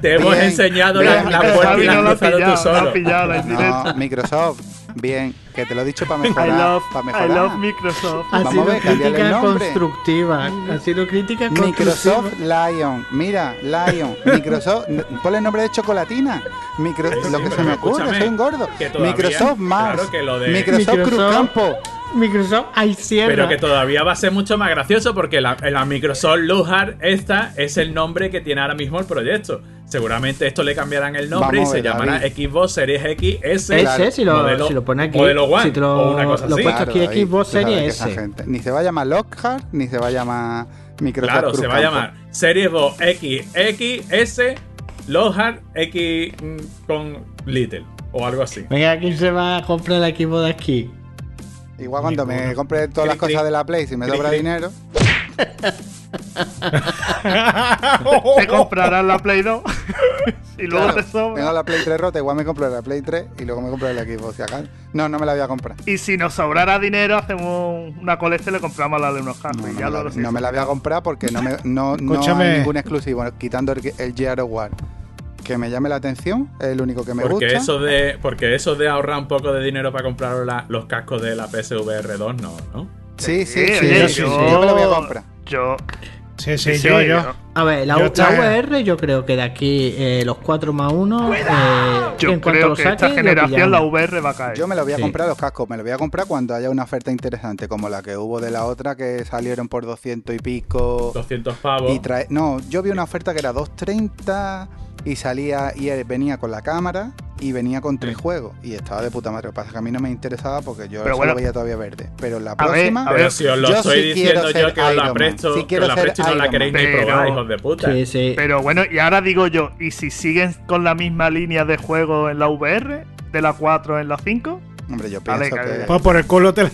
te, hemos bien, enseñado bien, la, la puerta y la has cruzado tú pillado, solo. pillado. No, Microsoft, bien, que te lo he dicho para I mejorar. love, para I mejorar. love Microsoft. Ha Vamos a sido ver, crítica constructiva. Ha sido crítica constructiva. Microsoft Lion, mira, Lion, Microsoft, ponle el nombre de chocolatina, Micro, Sí, lo que se me ocurre, soy un gordo. todavía- Microsoft Mars, claro que lo de- Microsoft, Cruz Microsoft- Campo. Microsoft, cierra. Pero que todavía va a ser mucho más gracioso porque la, la Microsoft Lujar, esta es el nombre que tiene ahora mismo el proyecto. Seguramente esto le cambiarán el nombre Vamos y se ver, llamará David. Xbox Series X S. Ese, si lo, modelo- si lo pone aquí. modelo One, si te lo, o una cosa lo así. he puesto aquí David, Xbox Series S. gente- Ni se va a llamar Lockhart, ni se va a llamar Microsoft Claro, Cruz se va a Campo. llamar Series Xbox X X S Lujar X mm, con Little o algo así. Venga, ¿quién se va a comprar el equipo de aquí? Igual cuando me compre todas las cosas de la Play, si me Cric, sobra dinero, (laughs) (laughs) Te comprarás la Play 2 (laughs) y luego claro, te sobra. tengo la Play 3 rota, igual me compro la Play 3 y luego me compro el equipo. No, no me la voy a comprar. Y si nos sobrara dinero, hacemos una colecta y le compramos la de unos cascos. No, y no ya me, la, lo no me la voy a comprar porque no, me, no, no hay ningún exclusivo, quitando el, el Gear of War. Que me llame la atención, es el único que me Porque gusta. eso de porque eso de ahorrar un poco de dinero para comprar la- los cascos de la PSVR 2 no, ¿no? Sí, sí, sí, sí, sí, yo me la voy a comprar. Yo, Sí, sí, sí, yo, yo. A ver, la, Yo la VR yo creo que de aquí eh, los 4 más 1 eh, yo en cuanto creo lo que saque, esta generación la. VR va a caer. Yo me lo voy a Sí. comprar los cascos, me lo voy a comprar cuando haya una oferta interesante, como la que hubo de la otra que salieron por 200 y pico. 200 pavos. Y trae, no, yo vi una oferta que era 230 y salía y venía con la cámara y venía con tres Sí. juegos y estaba de puta madre. Lo que pasa es que a mí no me interesaba porque yo Pero bueno. lo veía todavía verde. Pero la A ver, próxima, a Pero ver, si os lo yo estoy sí quiero diciendo ser yo que os la presto, Sí que os la ser presto y no la queréis Man. ni Pero- probar, hijos de puta. Sí, sí. Pero bueno, y ahora digo yo, ¿y si siguen con la misma línea de juego en la VR, de la 4 en la 5? Hombre, yo pienso que- que. Pues por el culo te la...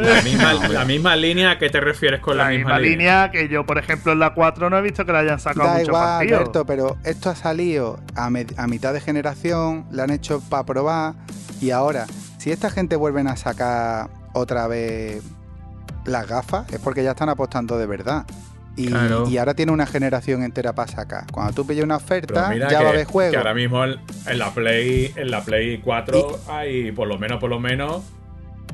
La misma, la misma línea, ¿a qué te refieres con la, la misma línea que yo, por ejemplo, en la 4 no he visto que le hayan sacado Da mucho igual, partido. Alberto, pero esto ha salido a mitad de generación, la han hecho para probar y ahora, si esta gente vuelven a sacar otra vez las gafas, es porque ya están apostando de verdad. Y, Claro. y ahora tiene una generación entera para sacar. Cuando tú pilles una oferta, mira ya que, va a haber que juego. ahora mismo en, en la Play en la Play 4 hay por lo menos, por lo menos,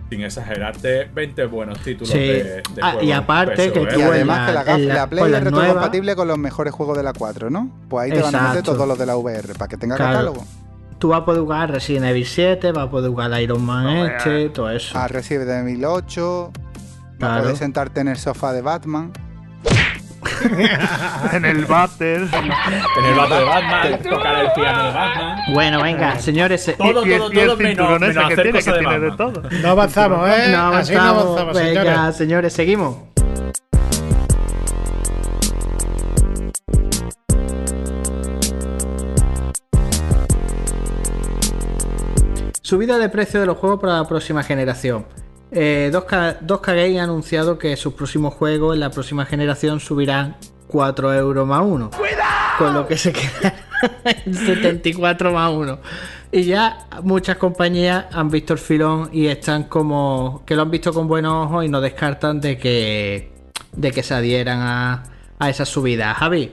sin exagerarte, 20 buenos títulos Sí. de, de Ah, y aparte que. Y en además que la, la- la Play es retrocompatible con los mejores juegos de la 4, ¿no? Pues ahí te van a meter todos los de la VR para que tenga Claro. catálogo. Tú vas a poder jugar Resident Evil 7, vas a poder jugar Iron Man No, este, todo eso. A Resident Evil 8, Claro. a poder sentarte en el sofá de Batman. En el Battle. En el vato de Batman, tocar el piano de Batman. Bueno, venga, señores. eh, Todo, y, el- todo, y el todo menos, cinturón ese menos que hacer tiene, cosas que de tiene de Batman. todo. No avanzamos, ¿eh? no Así no avanzamos. avanzamos, venga, señores. señores, seguimos. Subida de precio de los juegos para la próxima generación. Eh, 2K, 2K Game ha anunciado que sus próximos juegos en la próxima generación subirán 4 euros más uno. Con lo que se queda en 74 más uno. Y ya muchas compañías han visto el filón y están como que lo han visto con buenos ojos y no descartan de que de que se adhieran a, a esa subida. Javi,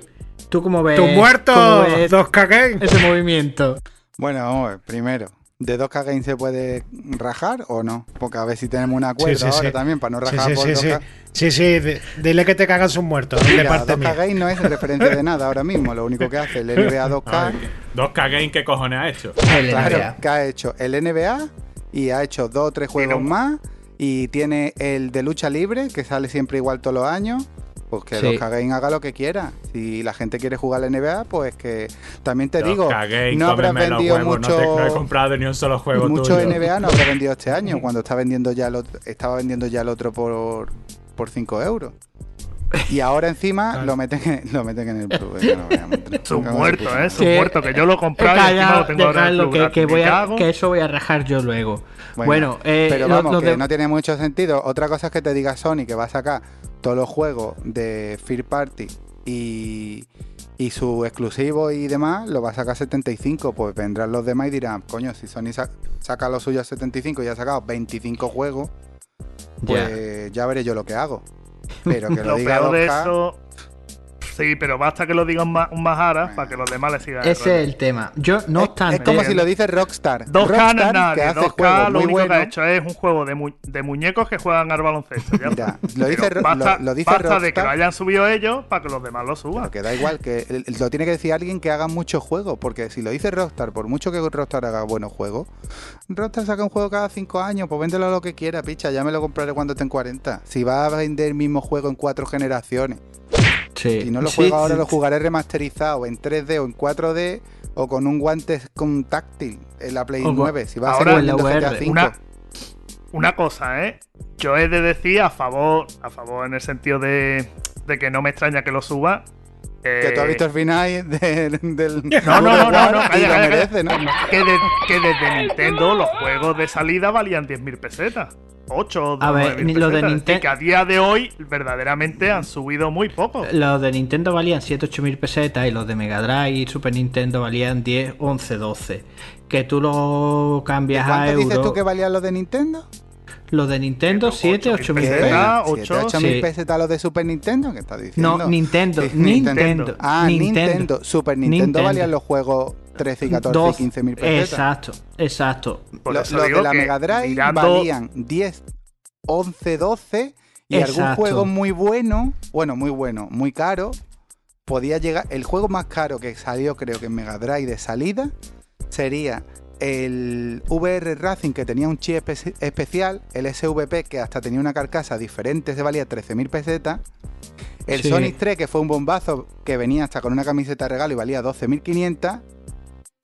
¿tú cómo ves? ¡Tu muerto! cómo ves ¡Dos Game! ese movimiento? Bueno, vamos a ver, primero, ¿de 2K Game se puede rajar o no? Porque a ver si tenemos un acuerdo Sí, sí, ahora sí. también para no rajar sí, por sí, 2K. sí. Sí, sí, di- dile que te cagas un muerto. De Mira, parte 2K mía. Game no es referente de nada ahora mismo, lo único que hace el NBA (laughs) 2K, Ay, 2K Game, ¿qué cojones ha hecho? El claro, NBA. que ha hecho el NBA y ha hecho dos o tres juegos no- más y tiene el de lucha libre que sale siempre igual todos los años. Pues que Sí. 2K Game haga lo que quiera. Si la gente quiere jugar al NBA, pues que también te digo, 2K Game, no habrás los vendido huevos, mucho. No, te- no he comprado ni un solo juego mucho tuyo. NBA no habrá vendido este año (laughs) cuando está vendiendo ya el otro- estaba vendiendo ya el otro por por 5 euros y ahora encima Claro. lo meten en, lo meten en el club. Es un muerto. ¿eh? Es un Que- muerto, que yo lo he Eh, comprado y encima lo tengo ahora en el dejadlo, club que, gratis. que Me voy a, cago. que eso voy a rajar yo luego. Bueno, Bueno, eh, pero lo- vamos lo que de- no tiene mucho sentido otra cosa es que te diga Sony que va a sacar todos los juegos de Fear Party y y su exclusivo y demás lo va a sacar a 75 pues vendrán los demás y dirán coño si Sony sa- saca lo suyo a 75 y ha sacado 25 juegos pues ya, veré yo lo que hago (laughs) pero que lo, Lo diga peor de 2K, eso. Sí, pero basta que lo digan más, más para que los demás le sigan. ese es el tema. Yo, no es, obstante, es como si lo dice Rockstar. 2K no es Rockstar, nadie. que hace 2K juegos lo único que ha hecho es un juego de, mu- de muñecos que juegan al baloncesto. ya (laughs) Mira, lo dice, Pero basta, lo, lo dice basta de que Rockstar, lo hayan subido ellos para que los demás lo suban. pero que da igual, que lo tiene que decir alguien que haga muchos juegos, porque si lo dice Rockstar, por mucho que Rockstar haga buenos juegos, Rockstar saca un juego cada cinco años, pues véndelo a lo que quiera, picha, ya me lo compraré cuando esté en 40. Si va a vender el mismo juego en cuatro generaciones, sí, si no lo sí, juego ahora, sí, lo jugaré remasterizado en 3D o en 4D o con un guante con táctil en la Play O con- 9. Si va a ser en la VR. Una, una cosa, ¿eh? Yo he de decir a favor, a favor en el sentido de, de que no me extraña que lo suba. Que tú has eh, visto el final (laughs) de- (laughs) del. No, no, no, no, no, y calla, lo calla, merece, ¿no? que, de- que desde Nintendo los juegos de salida valían 10.000 pesetas. 8 o A ver, 9.000 ni lo de pesetas. Es Ninten- decir, que a día de hoy verdaderamente han subido muy poco. Los de Nintendo valían 7-8 mil pesetas y los de Mega Drive y Super Nintendo valían 10, 11, 12. Que tú lo cambias a ¿Cuánto dices tú euros. que valían los de Nintendo? Los de Nintendo, 7, 8 mil pesetas. pesetas. Ah, ¿Siete, ocho, ocho mil sí. pesetas los de Super Nintendo? ¿Qué estás diciendo? No, Nintendo, Sí, Nintendo. Ah, Nintendo. Super Nintendo, Nintendo. valían los juegos 13 y 14 y 12. 15 mil pesetas. Exacto, exacto. Por los digo de la Mega Drive mirando- valían 10, 11, 12 y algún Exacto. juego muy bueno, bueno, muy bueno, muy caro, podía llegar. El juego más caro que salió, creo que en Mega Drive de salida, sería el VR Racing que tenía un chip espe- especial, el SVP que hasta tenía una carcasa diferente, se valía 13.000 pesetas. El Sí. Sonic 3 que fue un bombazo que venía hasta con una camiseta de regalo y valía 12.500.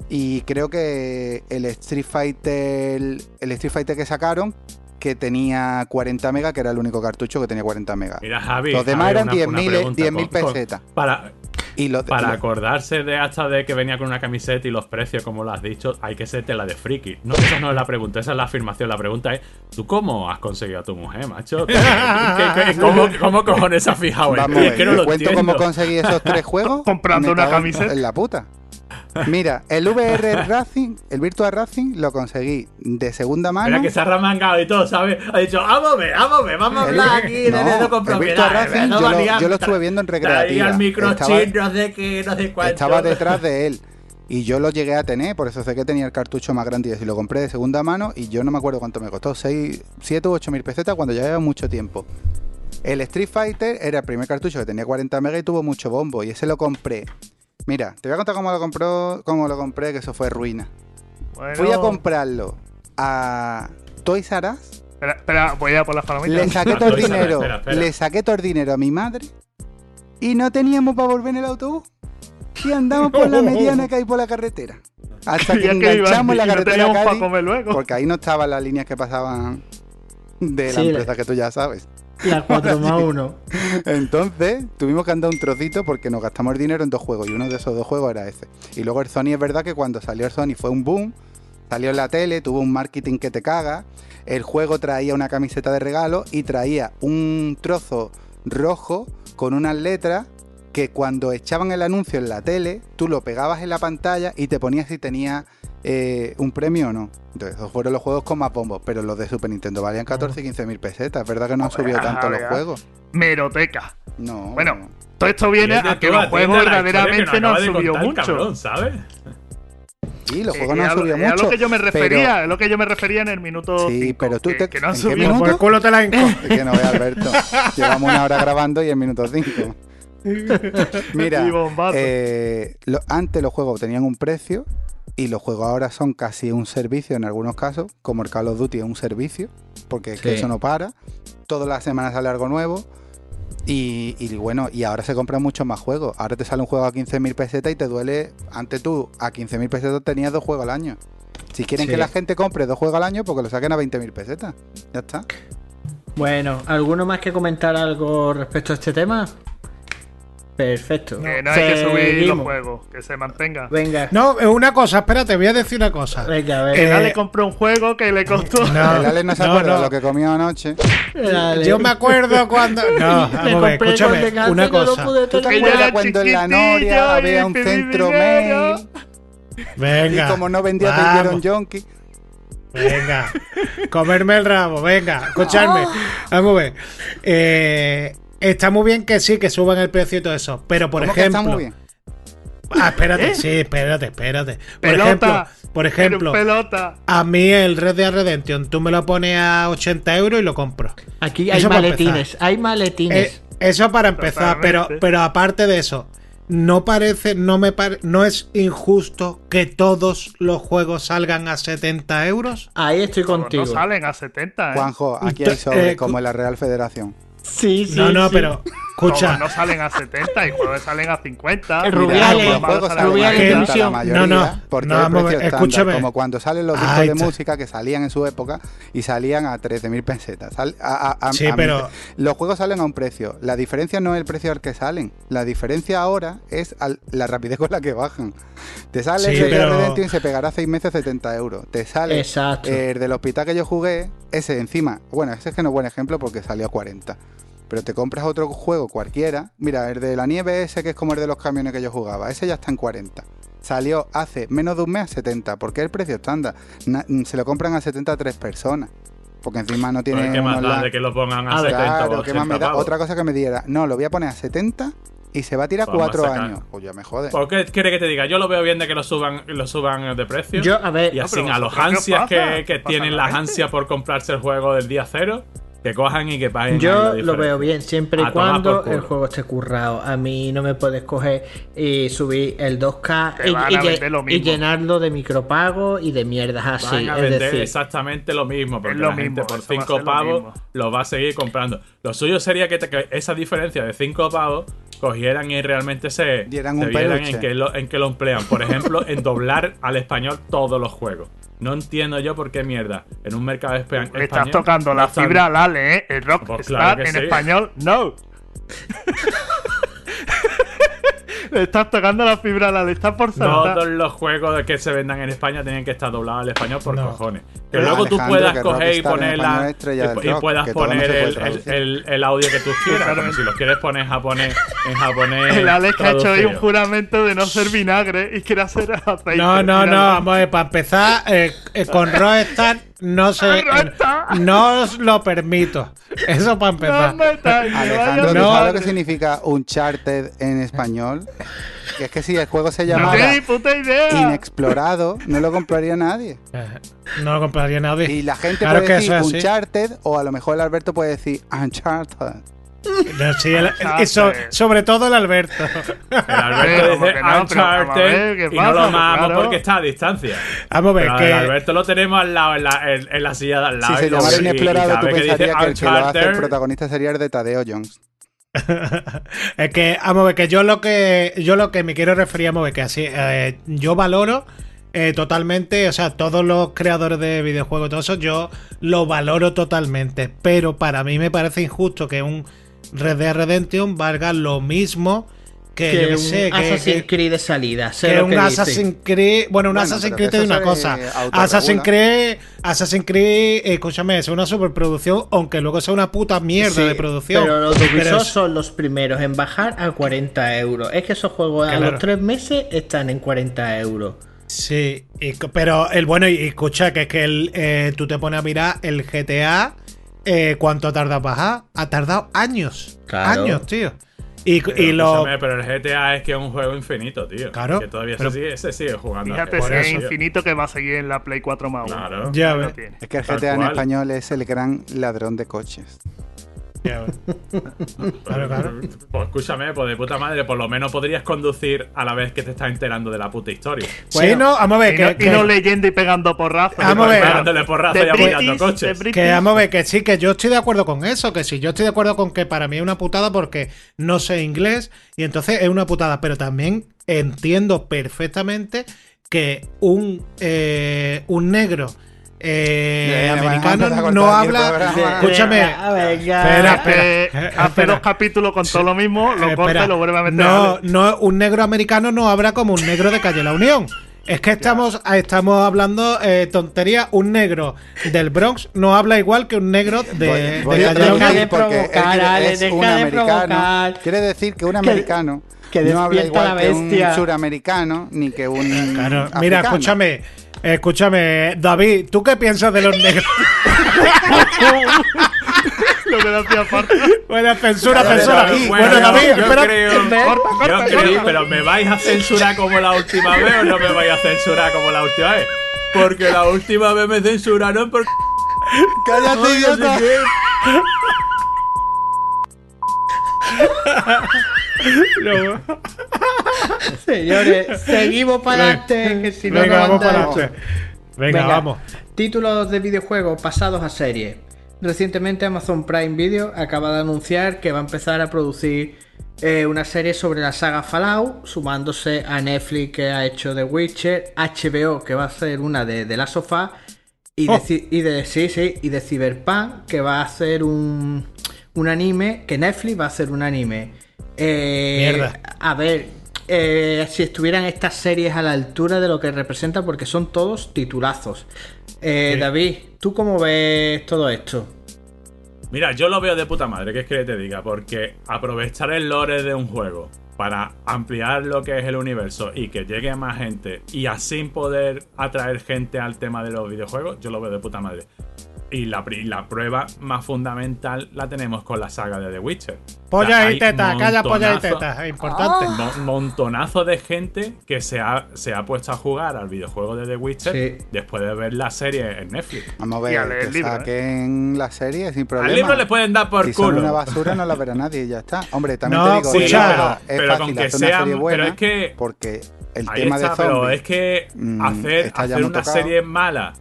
Y creo que el Street Fighter, el Street Fighter que sacaron, que tenía 40 megas, que era el único cartucho que tenía 40 megas. Mira, Javi. Los demás Javi, eran una- una 10.000 pregunta, 10.000 con- con- pesetas. Para, Y lo, Para lo- acordarse de hasta de que venía con una camiseta y los precios, como lo has dicho, hay que ser tela de friki. No, esa no es la pregunta, esa es la afirmación. La pregunta es, ¿tú cómo has conseguido a tu mujer, macho? (laughs) ¿Qué- qué- qué- cómo, cómo cojones has fijado en ti? Es que no ¿te lo cuento entiendo. cómo conseguí esos tres juegos. (laughs) Comprando una camiseta. En la puta. Mira, el VR Racing, el Virtual Racing, lo conseguí de segunda mano. Mira que se ha remangado y todo, ¿sabes? Ha dicho, a ver, vamos a hablar aquí de no, con el propiedades. Racing no yo lo- valía- yo lo estuve viendo en recreativa. el microchip, Estaba- no sé qué, no sé cuánto. Estaba detrás de él. Y yo lo llegué a tener, por eso sé que tenía el cartucho más grande y así lo compré de segunda mano y yo no me acuerdo cuánto me costó, 6, 7 u 8 mil pesetas cuando ya llevaba mucho tiempo. El Street Fighter era el primer cartucho que tenía 40 megas y tuvo mucho bombo y ese lo compré. Mira, te voy a contar cómo lo, compró, cómo lo compré, que eso fue ruina. Bueno, Fui a comprarlo a Toys R Us, Espera, espera, voy a por las palomitas. le saqué Ah, todo el dinero, espera, espera. le saqué todo el dinero a mi madre y no teníamos para volver en el autobús. Y andamos por la (laughs) mediana que hay por la carretera. Hasta (laughs) que enganchamos la no carretera para Cádiz, comer luego. porque ahí no estaban las líneas que pasaban de la Sí, empresa que tú ya sabes. La (laughs) 4 más 1. Entonces tuvimos que andar un trocito porque nos gastamos el dinero en dos juegos y uno de esos dos juegos era ese. Y luego el Sony es verdad que cuando salió el Sony fue un boom, salió en la tele, tuvo un marketing que te caga, el juego traía una camiseta de regalo y traía un trozo rojo con unas letras que cuando echaban el anuncio en la tele, tú lo pegabas en la pantalla y te ponías si tenía eh, un premio o no. Entonces, esos fueron los juegos con más bombos, pero los de Super Nintendo valían 14 y 15 mil pesetas. Es verdad que no han subido tanto los juegos. Meroteca. No. Bueno, Todo esto viene a que los juegos verdaderamente no han subido mucho. cabrón, ¿sabes? sí, los Eh, juegos no han a subido es a mucho. lo que yo me pero- refería, es lo que yo me refería en el minuto Sí, cinco, pero tú que, te- que no han ¿en qué subido minuto? Por el culo te la. Es (laughs) que no ve Alberto. Llevamos una hora grabando y en minuto 5. (laughs) (laughs) Mira, eh, lo- antes los juegos tenían un precio y los juegos ahora son casi un servicio en algunos casos, como el Call of Duty es un servicio, porque es que Sí. eso no para. Todas las semanas sale algo nuevo. Y, y bueno, y ahora se compran muchos más juegos. Ahora te sale un juego a 15.000 pesetas y te duele. Antes tú a 15.000 pesetas tenías dos juegos al año. Si quieren Sí. que la gente compre dos juegos al año, porque lo saquen a 20.000 pesetas. Ya está. Bueno, ¿alguno más que comentar algo respecto a este tema? Perfecto. Que no hay que subir los juegos, que se mantenga. Venga, No, es una cosa, espérate, voy a decir una cosa. venga, a ver. Que Eh, dale compró un juego que le costó. (laughs) No, el Ale no se no, acuerda no. de lo que comió anoche. Dale. Yo me acuerdo cuando. (laughs) No, Me vamos a ver, escúchame, una no cosa. ¿Tú te acuerdas cuando en la Noria había un centro dinero? mail? Venga. Y como no vendía, te vamos, dieron yonki. Venga, comerme el rabo, venga, escuchadme. (laughs) Vamos a ver. Eh, está muy bien que sí, que suban el precio y todo eso. Pero por ¿Cómo que ejemplo. está muy bien? Ah, espérate, ¿Eh? sí, espérate, espérate. Por Pelota. ejemplo, por ejemplo, pelota. a mí el Red Dead Redemption, tú me lo pones a 80 euros y lo compro. Aquí hay Eso maletines, hay maletines. Eh, eso para empezar, pero, Totalmente. pero aparte de eso, no parece, no me pare- no es injusto que todos los juegos salgan a 70 euros. Ahí estoy contigo. No salen a 70, ¿eh? Juanjo, aquí hay Eh, sobres, cu- como en la Real Federación. Sí, sí. no, no, sí. pero escucha, no salen a 70 y juegos salen a 50. El Mira, Rubiales, los los juegos salen a salen a Rubiales 40. 70 la mayoría, No, no, porque no, el escúchame. como cuando salen los discos Ahí de música que salían en su época y salían a 13.000 pesetas. Sal- a- a- a- Sí, a- pero- Los juegos salen a un precio. La diferencia no es el precio al que salen. La diferencia ahora es al- la rapidez con la que bajan. Te sale Sí, el pero- Redemption y se pegará 6 meses 70 euros. Te sale Exacto. el del hospital que yo jugué, ese encima. Bueno, ese es que no es buen ejemplo porque salió a 40. Pero te compras otro juego cualquiera. Mira, el de la nieve ese que es como el de los camiones que yo jugaba. Ese ya está en 40. Salió hace menos de un mes a 70. Porque es el precio estándar. Na- mm, se lo compran a 70 a tres personas. Porque encima no tiene. Pero ¿Qué más da de que lo pongan a A ver, 70 Claro, o ¿qué más me 80 da? pavos? Otra cosa que me diera. No, lo voy a poner a 70 y se va a tirar Pues vamos a 4 sacar. años. Pues ya me jode. ¿Por qué quiere que te diga? Yo lo veo bien de que lo suban, lo suban de precio. Yo, a ver, y así pero a los vosotros, ¿qué os ansias que, tienen la las ansias por comprarse el juego del día cero, que cojan y que paguen. Yo lo veo bien, siempre y cuando el juego esté currado. A mí no me puedes coger y subir el 2K Te y, lo llenarlo de micropagos y de mierdas así. Van a es vender decir, exactamente lo mismo, porque lo la gente mismo, por eso va a 5 ser lo pavos mismo. lo va a seguir comprando. Lo suyo sería que, te- que esa diferencia de 5 pavos cogieran y realmente se, Dieran se un vieran en que, lo, en que lo emplean. Por ejemplo, en doblar al español todos los juegos. No entiendo yo por qué mierda. En un mercado espa- español. Le estás tocando no la están- fibra al Ale, ¿eh? El rock Pues claro en sí. español, no. (laughs) Le estás tocando la fibra, la le estás por saltar. Todos los juegos que se vendan en España tienen que estar doblados al español por No. cojones. Que Pero luego tú puedas coger y poner la, y, y puedas no poner el, el, traducir. el- el audio que tú quieras. si lo quieres poner en japonés, en japonés. El Alex ha hecho ahí un juramento de no ser vinagre y quiere hacer (laughs) aceite. No, no, no, vamos a ver, para empezar, eh, eh, con Rockstar no se, no os lo permito. Eso para empezar. Alejandro, vaya ¿tú No. sabes lo que significa Uncharted en español? Que es que si el juego se No idea. Inexplorado, no lo compraría nadie. No lo compraría nadie. Y la gente Claro puede que decir así. Uncharted, o a lo mejor el Alberto puede decir Uncharted. No, sí, el- Uncharted. y so- sobre todo el Alberto. El Alberto (laughs) Pero, ¿cómo dice no? Uncharted ver, ¿qué y no lo amamos Claro. porque está a distancia. Vamos a ver, Pero que. el Alberto lo tenemos al lado, en la, en, en la silla de al lado. Si se llamara Inexplorado, tú vez que pensarías que el que lo hace el protagonista sería el de Tadeo Jones. (laughs) Es que, vamos a ver, que yo lo que yo lo que me quiero referir, vamos a ver, que así, eh, yo valoro eh, totalmente, o sea, todos los creadores de videojuegos, todo eso, yo lo valoro totalmente, pero para mí me parece injusto que un Red Dead Redemption valga lo mismo que, yo Que un sé, que- Assassin's que- Creed de salida. sé que lo un que. Assassin's Creed. Bueno, un Bueno, Assassin's Creed es una cosa. Assassin's Creed, Assassin's Creed, eh, escúchame, es una superproducción, aunque luego sea una puta mierda Sí, de producción. Pero los Ubisoft es- son los primeros en bajar a 40 euros. Es que esos juegos a los tres meses están en 40 euros. Sí, y pero el bueno, y escucha, que es que el, eh, tú te pones a mirar el GTA, eh, ¿cuánto ha tardado bajar? Ha tardado años. Claro. Años, tío. Y, Pero, y lo. pero el GTA es que es un juego infinito, tío. Claro, Que todavía pero- se, sigue, se sigue jugando. Fíjate si es infinito que va a seguir en la Play 4 más 1. Claro. Ya ves. Es que el GTA en español es el gran ladrón de coches. Claro, claro. Pues escúchame, pues de puta madre, por lo menos podrías conducir a la vez que te estás enterando de la puta historia. sí, Bueno, no, vamos a ver, Y que, no, y que- no leyendo y pegando porrazos. Vamos a ver. Pegándole porrazo De y apoyando coches. Que vamos a ver, que sí, que yo estoy de acuerdo con eso, que sí, yo estoy de acuerdo con que para mí es una putada porque no sé inglés y entonces es una putada, pero también entiendo perfectamente que un, eh, un negro eh, americano no habla... Escúchame. Venga. Espera, Hace, espera, hace dos capítulos con todo lo mismo, lo corta y lo vuelve a meter. No, no, un negro americano no habla como un negro de Calle La Unión. Es que estamos, estamos hablando eh, tontería. Un negro del Bronx no habla igual que un negro de, Voy- de voy Calle La deja Unión. de provocar, Ale, es deja un de provocar. Quiere decir que un americano que no habla igual la que un suramericano ni que un Claro, africano. mira, escúchame, escúchame, David, ¿tú qué piensas de los negros? (laughs) Lo que le hacía falta. bueno, censura, censura. Bueno, yo- David, yo espera. creo, yo creo- pero ¿me vais a censurar como la última vez o no me vais a censurar como la última vez? Porque la última vez me censuraron porque (laughs) Cállate, no sé (laughs) (laughs) Señores, seguimos para adelante, que si no Venga, no vamos para adelante. Venga, vamos. Títulos de videojuegos pasados a serie. Recientemente Amazon Prime Video acaba de anunciar que va a empezar a producir eh, una serie sobre la saga Fallout, sumándose a Netflix que ha hecho The Witcher, HBO que va a hacer una de The Last of Us y de, Oh. ci- y de sí, sí, y de Cyberpunk que va a hacer un, un anime, que Netflix va a hacer un anime. Eh, Mierda. A ver, eh, si estuvieran estas series a la altura de lo que representa, porque son todos titulazos. Eh, Sí. David, ¿tú cómo ves todo esto? Mira, yo lo veo de puta madre, ¿qué es que te diga? Porque aprovechar el lore de un juego para ampliar lo que es el universo y que llegue a más gente y así poder atraer gente al tema de los videojuegos, yo lo veo de puta madre. Y la, pri- la prueba más fundamental la tenemos con la saga de The Witcher. Polla O sea, y teta, calla polla y teta, es importante. Mo- montonazo de gente que se ha, se ha puesto a jugar al videojuego de The Witcher Sí. después de ver la serie en Netflix. Vamos a Y a ver, leer que el libro, ¿eh? saquen la serie sin problema. Al libro le pueden dar por si son culo. una basura no la verá nadie y ya está. Hombre, también No, te digo, sí, que pero- es pero fácil con que hacer una sea- serie pero buena es que- porque el Ahí tema está, de pero zombies es que mm, hacer, hacer una tocado. serie mala.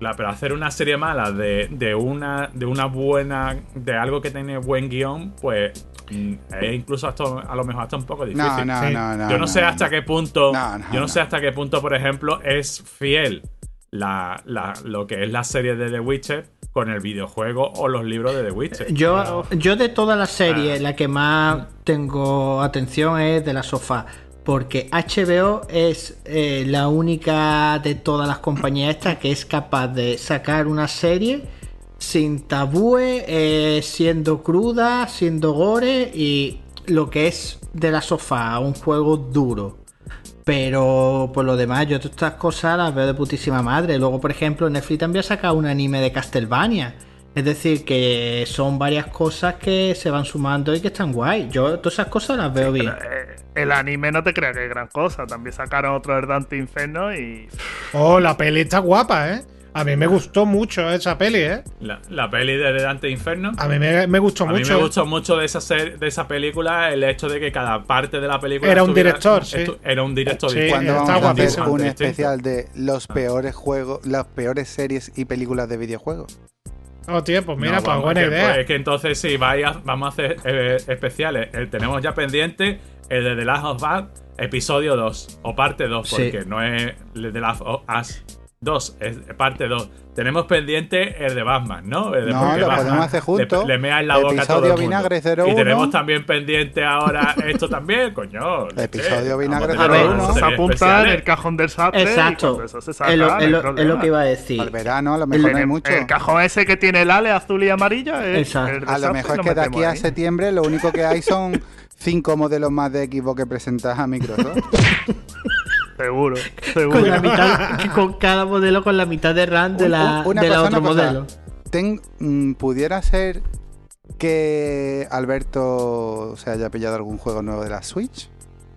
La- pero hacer una serie mala de, de una de una buena de algo que tiene buen guion, pues mm, es incluso hasta, a lo mejor hasta un poco difícil. No, no, Sí. no, no. yo no, sé no, hasta no. qué punto. No, no, yo no, no. sé hasta qué punto, por ejemplo, es fiel la, la- lo que es la serie de The Witcher con el videojuego o los libros de The Witcher. Yo, yo de toda la Ah. serie, la que más tengo atención es de la sofá. Porque HBO es eh, la única de todas las compañías estas que es capaz de sacar una serie sin tabúes, eh, siendo cruda, siendo gore y lo que es de la sofá, un juego duro. Pero por lo demás, yo todas estas cosas las veo de putísima madre. Luego, por ejemplo, Netflix también ha sacado un anime de Castlevania. Es decir, que son varias cosas que se van sumando y que están guay. Yo todas esas cosas las veo bien. Eh, el anime no te creas que es gran cosa. También sacaron otro de Dante Inferno y. Oh, la peli está guapa, ¿eh? A mí me gustó mucho esa peli, ¿eh? La, la peli de Dante Inferno. A mí me, me gustó A mí mucho. me gustó mucho de esa, ser- de esa película el hecho de que cada parte de la película Era un estuviera- director, sí. Era un director Sí. Cuando vamos a hacer un especial de los peores juegos, las peores series y películas de videojuegos. Oh, tío, pues mira, No, pues buena que- idea. pues es que entonces sí, vaya, vamos a hacer eh, especiales. El, tenemos ya pendiente el de The Last of Us, episodio 2 o parte 2, Sí. porque no es el de The Last of Us 2, es parte 2. Tenemos pendiente el de Batman, ¿no? El de No, lo Batman podemos hacer juntos. Le, le mea en la boca a todo Episodio el mundo. Vinagre Y 01. tenemos también pendiente ahora esto también, coño. Episodio Vinagre a tener 01. una Vamos a serie apuntar especiales. el cajón del. Y Exacto. cuando eso se saca, Es lo, no hay es lo- es problema. lo que iba a decir. Al verano a lo mejor no hay El- mucho. El cajón ese que tiene el ale azul y amarillo. es- Exacto. el A lo mejor es que de aquí a ahí. septiembre lo único que hay son cinco modelos más de Xbox que presentas a Microsoft. (laughs) Seguro, (laughs) Con, seguro. la mitad, con cada modelo con la mitad de RAM de Un- la, un- una de la cosa, otro una cosa. modelo. Ten- mm, ¿Pudiera ser que Alberto se haya pillado algún juego nuevo de la Switch?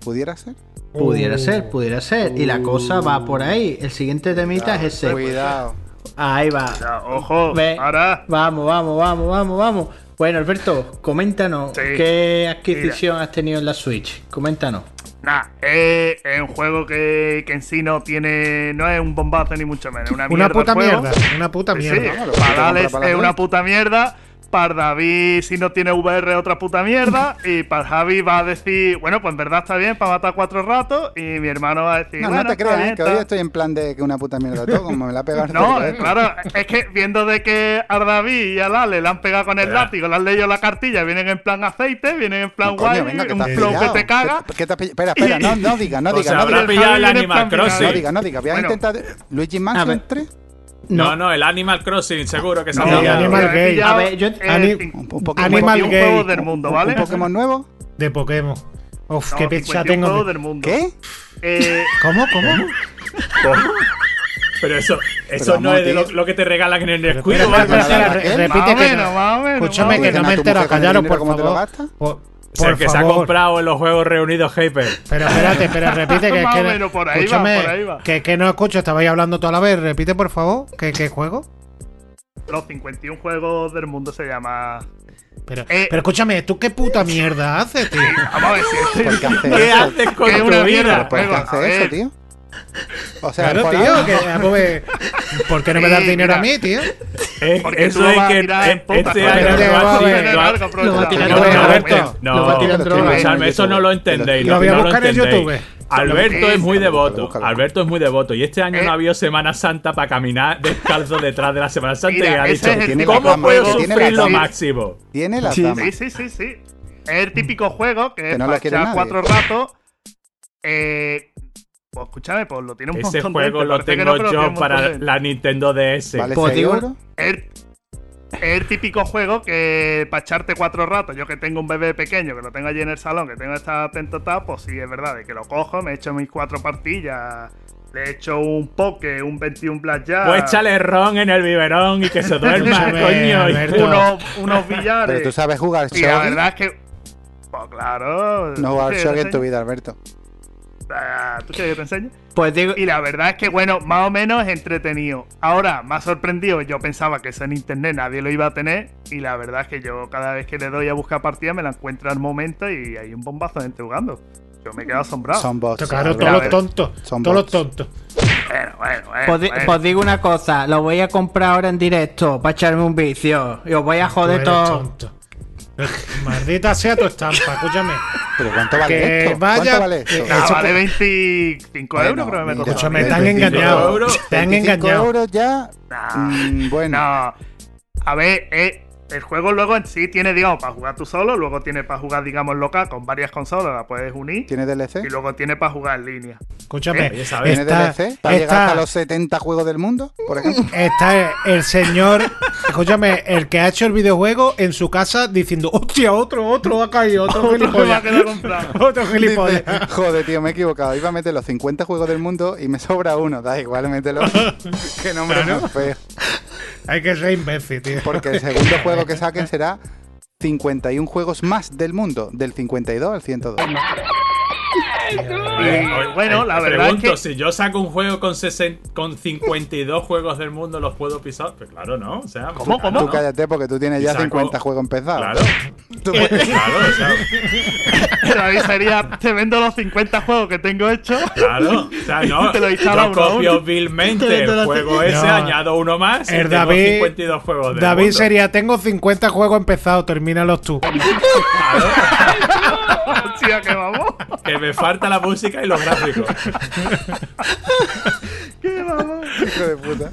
¿Pudiera ser? Pudiera Uh. ser, pudiera ser. Y la cosa va por ahí. El siguiente temita es ese. Cuidado. Ahí va. Ya, ojo, Ve. ahora. Vamos, vamos, vamos, vamos, vamos. Bueno, Alberto, coméntanos Sí. qué adquisición has tenido en la Switch. Coméntanos. Nah, es, es un juego que, que en sí no tiene. No es un bombazo ni mucho menos. Una, Una mierda puta el juego. mierda. Una puta Sí, mierda. Para la es una puta mierda. Para David, si no tiene VR, otra puta mierda. (laughs) Y para Javi va a decir, bueno, pues en verdad está bien para matar cuatro ratos. Y mi hermano va a decir, No, bueno, no te creas, bien, ¿eh? que hoy estoy en plan de que una puta mierda todo, como me la pegas. (laughs) No, eh, claro, es que viendo de que a David y a Lale le han pegado con el látigo, le han leído la cartilla, vienen en plan aceite, vienen en plan guay, venga, que un flow que te caga. ¿Qué- qué te? Espera, espera, no, no diga, no (laughs) O diga, sea, no habrá diga. Javi pillado el viene en Animal plan final. Crossing. No diga, no diga. Voy a Bueno. intentar. ¿Luigi Mansion ver. 3? No, no, el Animal Crossing, seguro que ha No, pillado. Animal Gay. A ver, yo- el Ani- Un, Pokémon, Animal 51 Gay. juegos del mundo, un- ¿vale? un Pokémon nuevo? De Pokémon. Uf, No, qué pecha 51 tengo. del mundo. ¿Qué? Eh, (laughs) ¿Cómo? ¿Cómo? Pero eso, eso vamos, no es de lo, lo que te regalan en el Nesquik. repite Más o que menos, no. Escúchame que no me ¿Tu entero, callaros, por cómo te lo favor. Por, Es se ha comprado en los Juegos Reunidos Hyper. Pero espérate, pero (laughs) repite que, Más que o menos, por ahí va, por ahí va. Que, que no escucho, estabais hablando toda la vez. Repite, por favor, ¿qué, qué juego? los 51 juegos del mundo se llama. Pero, Eh. pero escúchame, ¿tú qué puta mierda haces, tío? Vamos a ver si ¿Por qué ¿Qué haces con es tu una vida? mierda. ¿Por qué Juego, a hace eso, tío? O sea, Claro, por tío, algo. que, ah, pues, ¿por qué no me das Sí, dinero a mí, tío? Eh, Porque eso tú lo es vas que tirar en puta, este año va a. Lo va a tirar No, en no, Alberto. no, eso no lo entendéis. Lo voy a buscar en. YouTube. Alberto es muy devoto. Alberto es muy devoto. Y este año Eh. no ha habido Semana Santa para caminar descalzo detrás de la Semana Santa y ha dicho, ¿cómo puedo sufrir lo máximo? Tiene la Sí. Sí, sí, sí, sí. Es el típico juego que, es no cuatro ratos. Eh, pues escúchame, pues lo tiene un Ese montón de juego gente, lo tengo no, pero yo para de la Nintendo DS. Vale, Pues 6 digo-. Es, el típico juego que para echarte cuatro ratos, yo que tengo un bebé pequeño, que lo tengo allí en el salón, que tengo atento tal, pues sí, es verdad, de que lo cojo, me echo mis cuatro partillas, le echo un poke, un 21 blackjack, Pues échale ron en el biberón y que se (laughs) duerma, coño. Unos, unos billares. Pero tú sabes jugar y la shogi. verdad es que... Pues claro. No jugar ¿quieres que shogi en tu vida, Alberto. ¿Tú quieres que te enseñe? Pues digo, Y la verdad es que, bueno, más o menos es entretenido. Ahora, ha sorprendido, yo pensaba que eso en internet nadie lo iba a tener. Y la verdad es que yo cada vez que le doy a buscar partida me la encuentro al momento y hay un bombazo de gente jugando. Yo me he quedado asombrado. Son bots. Claro, todos los tontos. Son Todos los tontos. Bueno, bueno, bueno. pues, di- bueno. pues digo una cosa, lo voy a comprar ahora en directo para echarme un vicio. Y os voy a joder todo. tonto. (laughs) Maldita sea tu estampa, escúchame. ¿Pero cuánto vale Que esto? vaya- ¿Cuánto vale esto? que- Ah, eso vale por- 25 Bueno, euros, que me mira. Escúchame, te han 25 engañado. euros. Te han 25 engañado. euros ya. Nah, Mm, bueno. No. A ver, es, el juego luego en sí tiene, digamos, para jugar tú solo, luego tiene para jugar, digamos, local con varias consolas, la puedes unir. ¿Tiene DLC? Y luego tiene para jugar en línea. Escúchame, ¿sabes? ¿Tiene está, DLC? ¿Para llegar está- hasta los 70 juegos del mundo, por ejemplo? (laughs) está el señor, escúchame, el que ha hecho el videojuego en su casa diciendo, hostia, otro, otro ha caído, otro (laughs) Otro va a (laughs) gilipollas. comprado. Otro gilipollas. Dice, Joder, tío, me he equivocado. Iba a meter los 50 juegos del mundo y me sobra uno. Da igual, mételo. Qué nombre más feo. Hay que ser imbécil, tío. Porque el segundo juego que saquen será 51 juegos más del mundo, del 52 al 102. Y bueno, la verdad es pregunto, que si yo saco un juego con, 60 con 52 juegos del mundo, ¿los puedo pisar? Pues claro, ¿no? O sea, ¿Cómo, claro, cómo? Tú ¿no? cállate porque tú tienes Y ya saco- 50 juegos empezados. Claro, (laughs) Tú puedes- claro, o sea, (laughs) pero ahí sería, te vendo los 50 juegos que tengo hechos. claro. O sea, (laughs) no, Te lo yo copio vilmente el juego ese, No. añado uno más y El tengo David, 52 juegos del David mundo. sería, tengo 50 juegos empezados, termínalos tú. Hostia, que vamos. Que me falta la música y los gráficos. (laughs) Que vamos. Hijo de puta.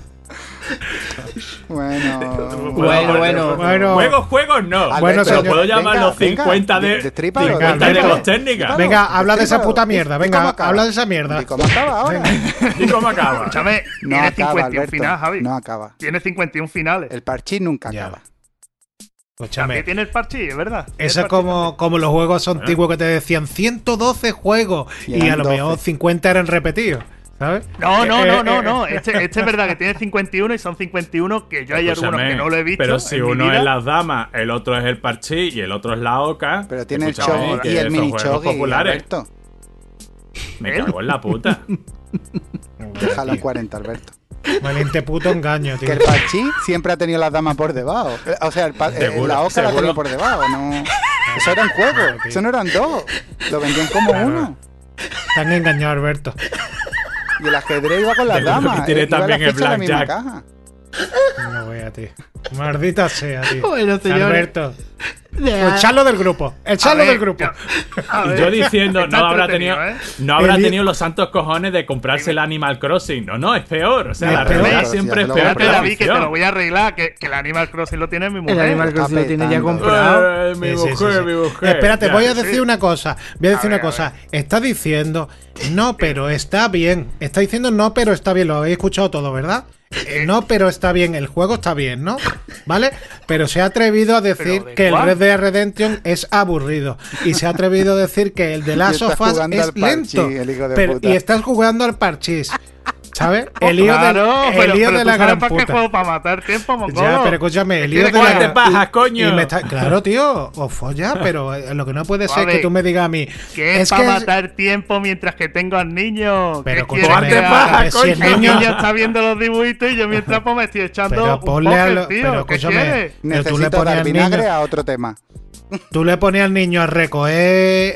Bueno. Bueno, bueno. Bueno, Juegos, juegos no. Alberto, Bueno, Pero puedo llamar venga, los venga, 50 de, de- destrípalo, 50 de destrípalo. los técnicas. Venga, habla de esa puta mierda, ¿Y venga, habla de esa mierda. ¿Y cómo acaba ahora? ¿Y cómo acaba? Escúchame, No tiene acaba, 51 Alberto. finales, Javi. No acaba. Tiene 51 finales. El parchís nunca Ya. acaba. Escúchame, También tiene el parchís, es verdad. Eso es como, como los juegos antiguos que te decían 112 juegos Y y, a lo 12. mejor 50 eran repetidos, ¿sabes? No, no, Eh, no, eh, no, eh, no. Este, este es verdad que tiene 51 y son 51 que yo hay algunos Escúchame, que no lo he visto. Pero si en uno es las damas, el otro es el parchís y el otro es la oca. Pero tiene el que y el mini juegos Chogi, populares. Alberto. Me cago en la puta. (laughs) Déjalo en 40, Alberto. Valiente puto engaño, Que tío. el parchís siempre ha tenido las damas por debajo. O sea, el pa- eh, Seguro, la oca la ha tenido por debajo. No. Eso eran juegos. Eso no eran dos. Lo vendían como Claro. uno. Te han engañado, Alberto. Y el ajedrez iba con las que damas. tiene eh, iba también la el blackjack. No voy a ti. Maldita sea, tío. Bueno, señores. Alberto. Deja- Echarlo del grupo. Echarlo del grupo. yo- Y yo diciendo, no habrá tenido, ¿eh? no habrá El- tenido los santos cojones de comprarse el Animal Crossing. No, no, es peor. O sea, la peor. realidad si siempre ya es peor Espérate, que la David, que te lo voy a arreglar, que, que el Animal Crossing lo tiene mi mujer. El Animal Crossing lo tiene ya comprado. Eh, mi Sí, mujer, sí, sí. mi mujer. Espérate, Ya, voy a sí. decir una cosa. Voy a decir A una ver, cosa. Está diciendo, no, pero está bien. Está diciendo, no, pero está bien. Lo habéis escuchado todo, ¿verdad? Eh, no, pero está bien. El juego está bien, ¿no? ¿Vale? Pero se ha atrevido a decir ¿Pero de que el? Red Dead Redemption es aburrido. Y se ha atrevido a decir que el de (laughs) Last of Us es parchís, lento. el hijo de Pero- puta. y estás jugando al parchís. ¿Sabes? (laughs) El lío, claro, del- el pero, lío pero de tú la gran para qué juego, para matar tiempo, mongolo. Ya, pero escúchame, el lío de ¿Quieres la te pajas, coño? y me está- claro, tío, o folla, (laughs) pero eh, lo que no puede ser es que tú me digas a mí. Que es, para que matar tiempo mientras que tengo al niño. Pero ¿Qué paja, ver, si el coño. Niño. está viendo los dibujitos y yo mientras pues me estoy echando Pero un ponle póker, a lo- tío. pero ¿Qué escúchame. Pero tú le Necesito pones vinagre a otro tema. Tú le pones al niño a recoger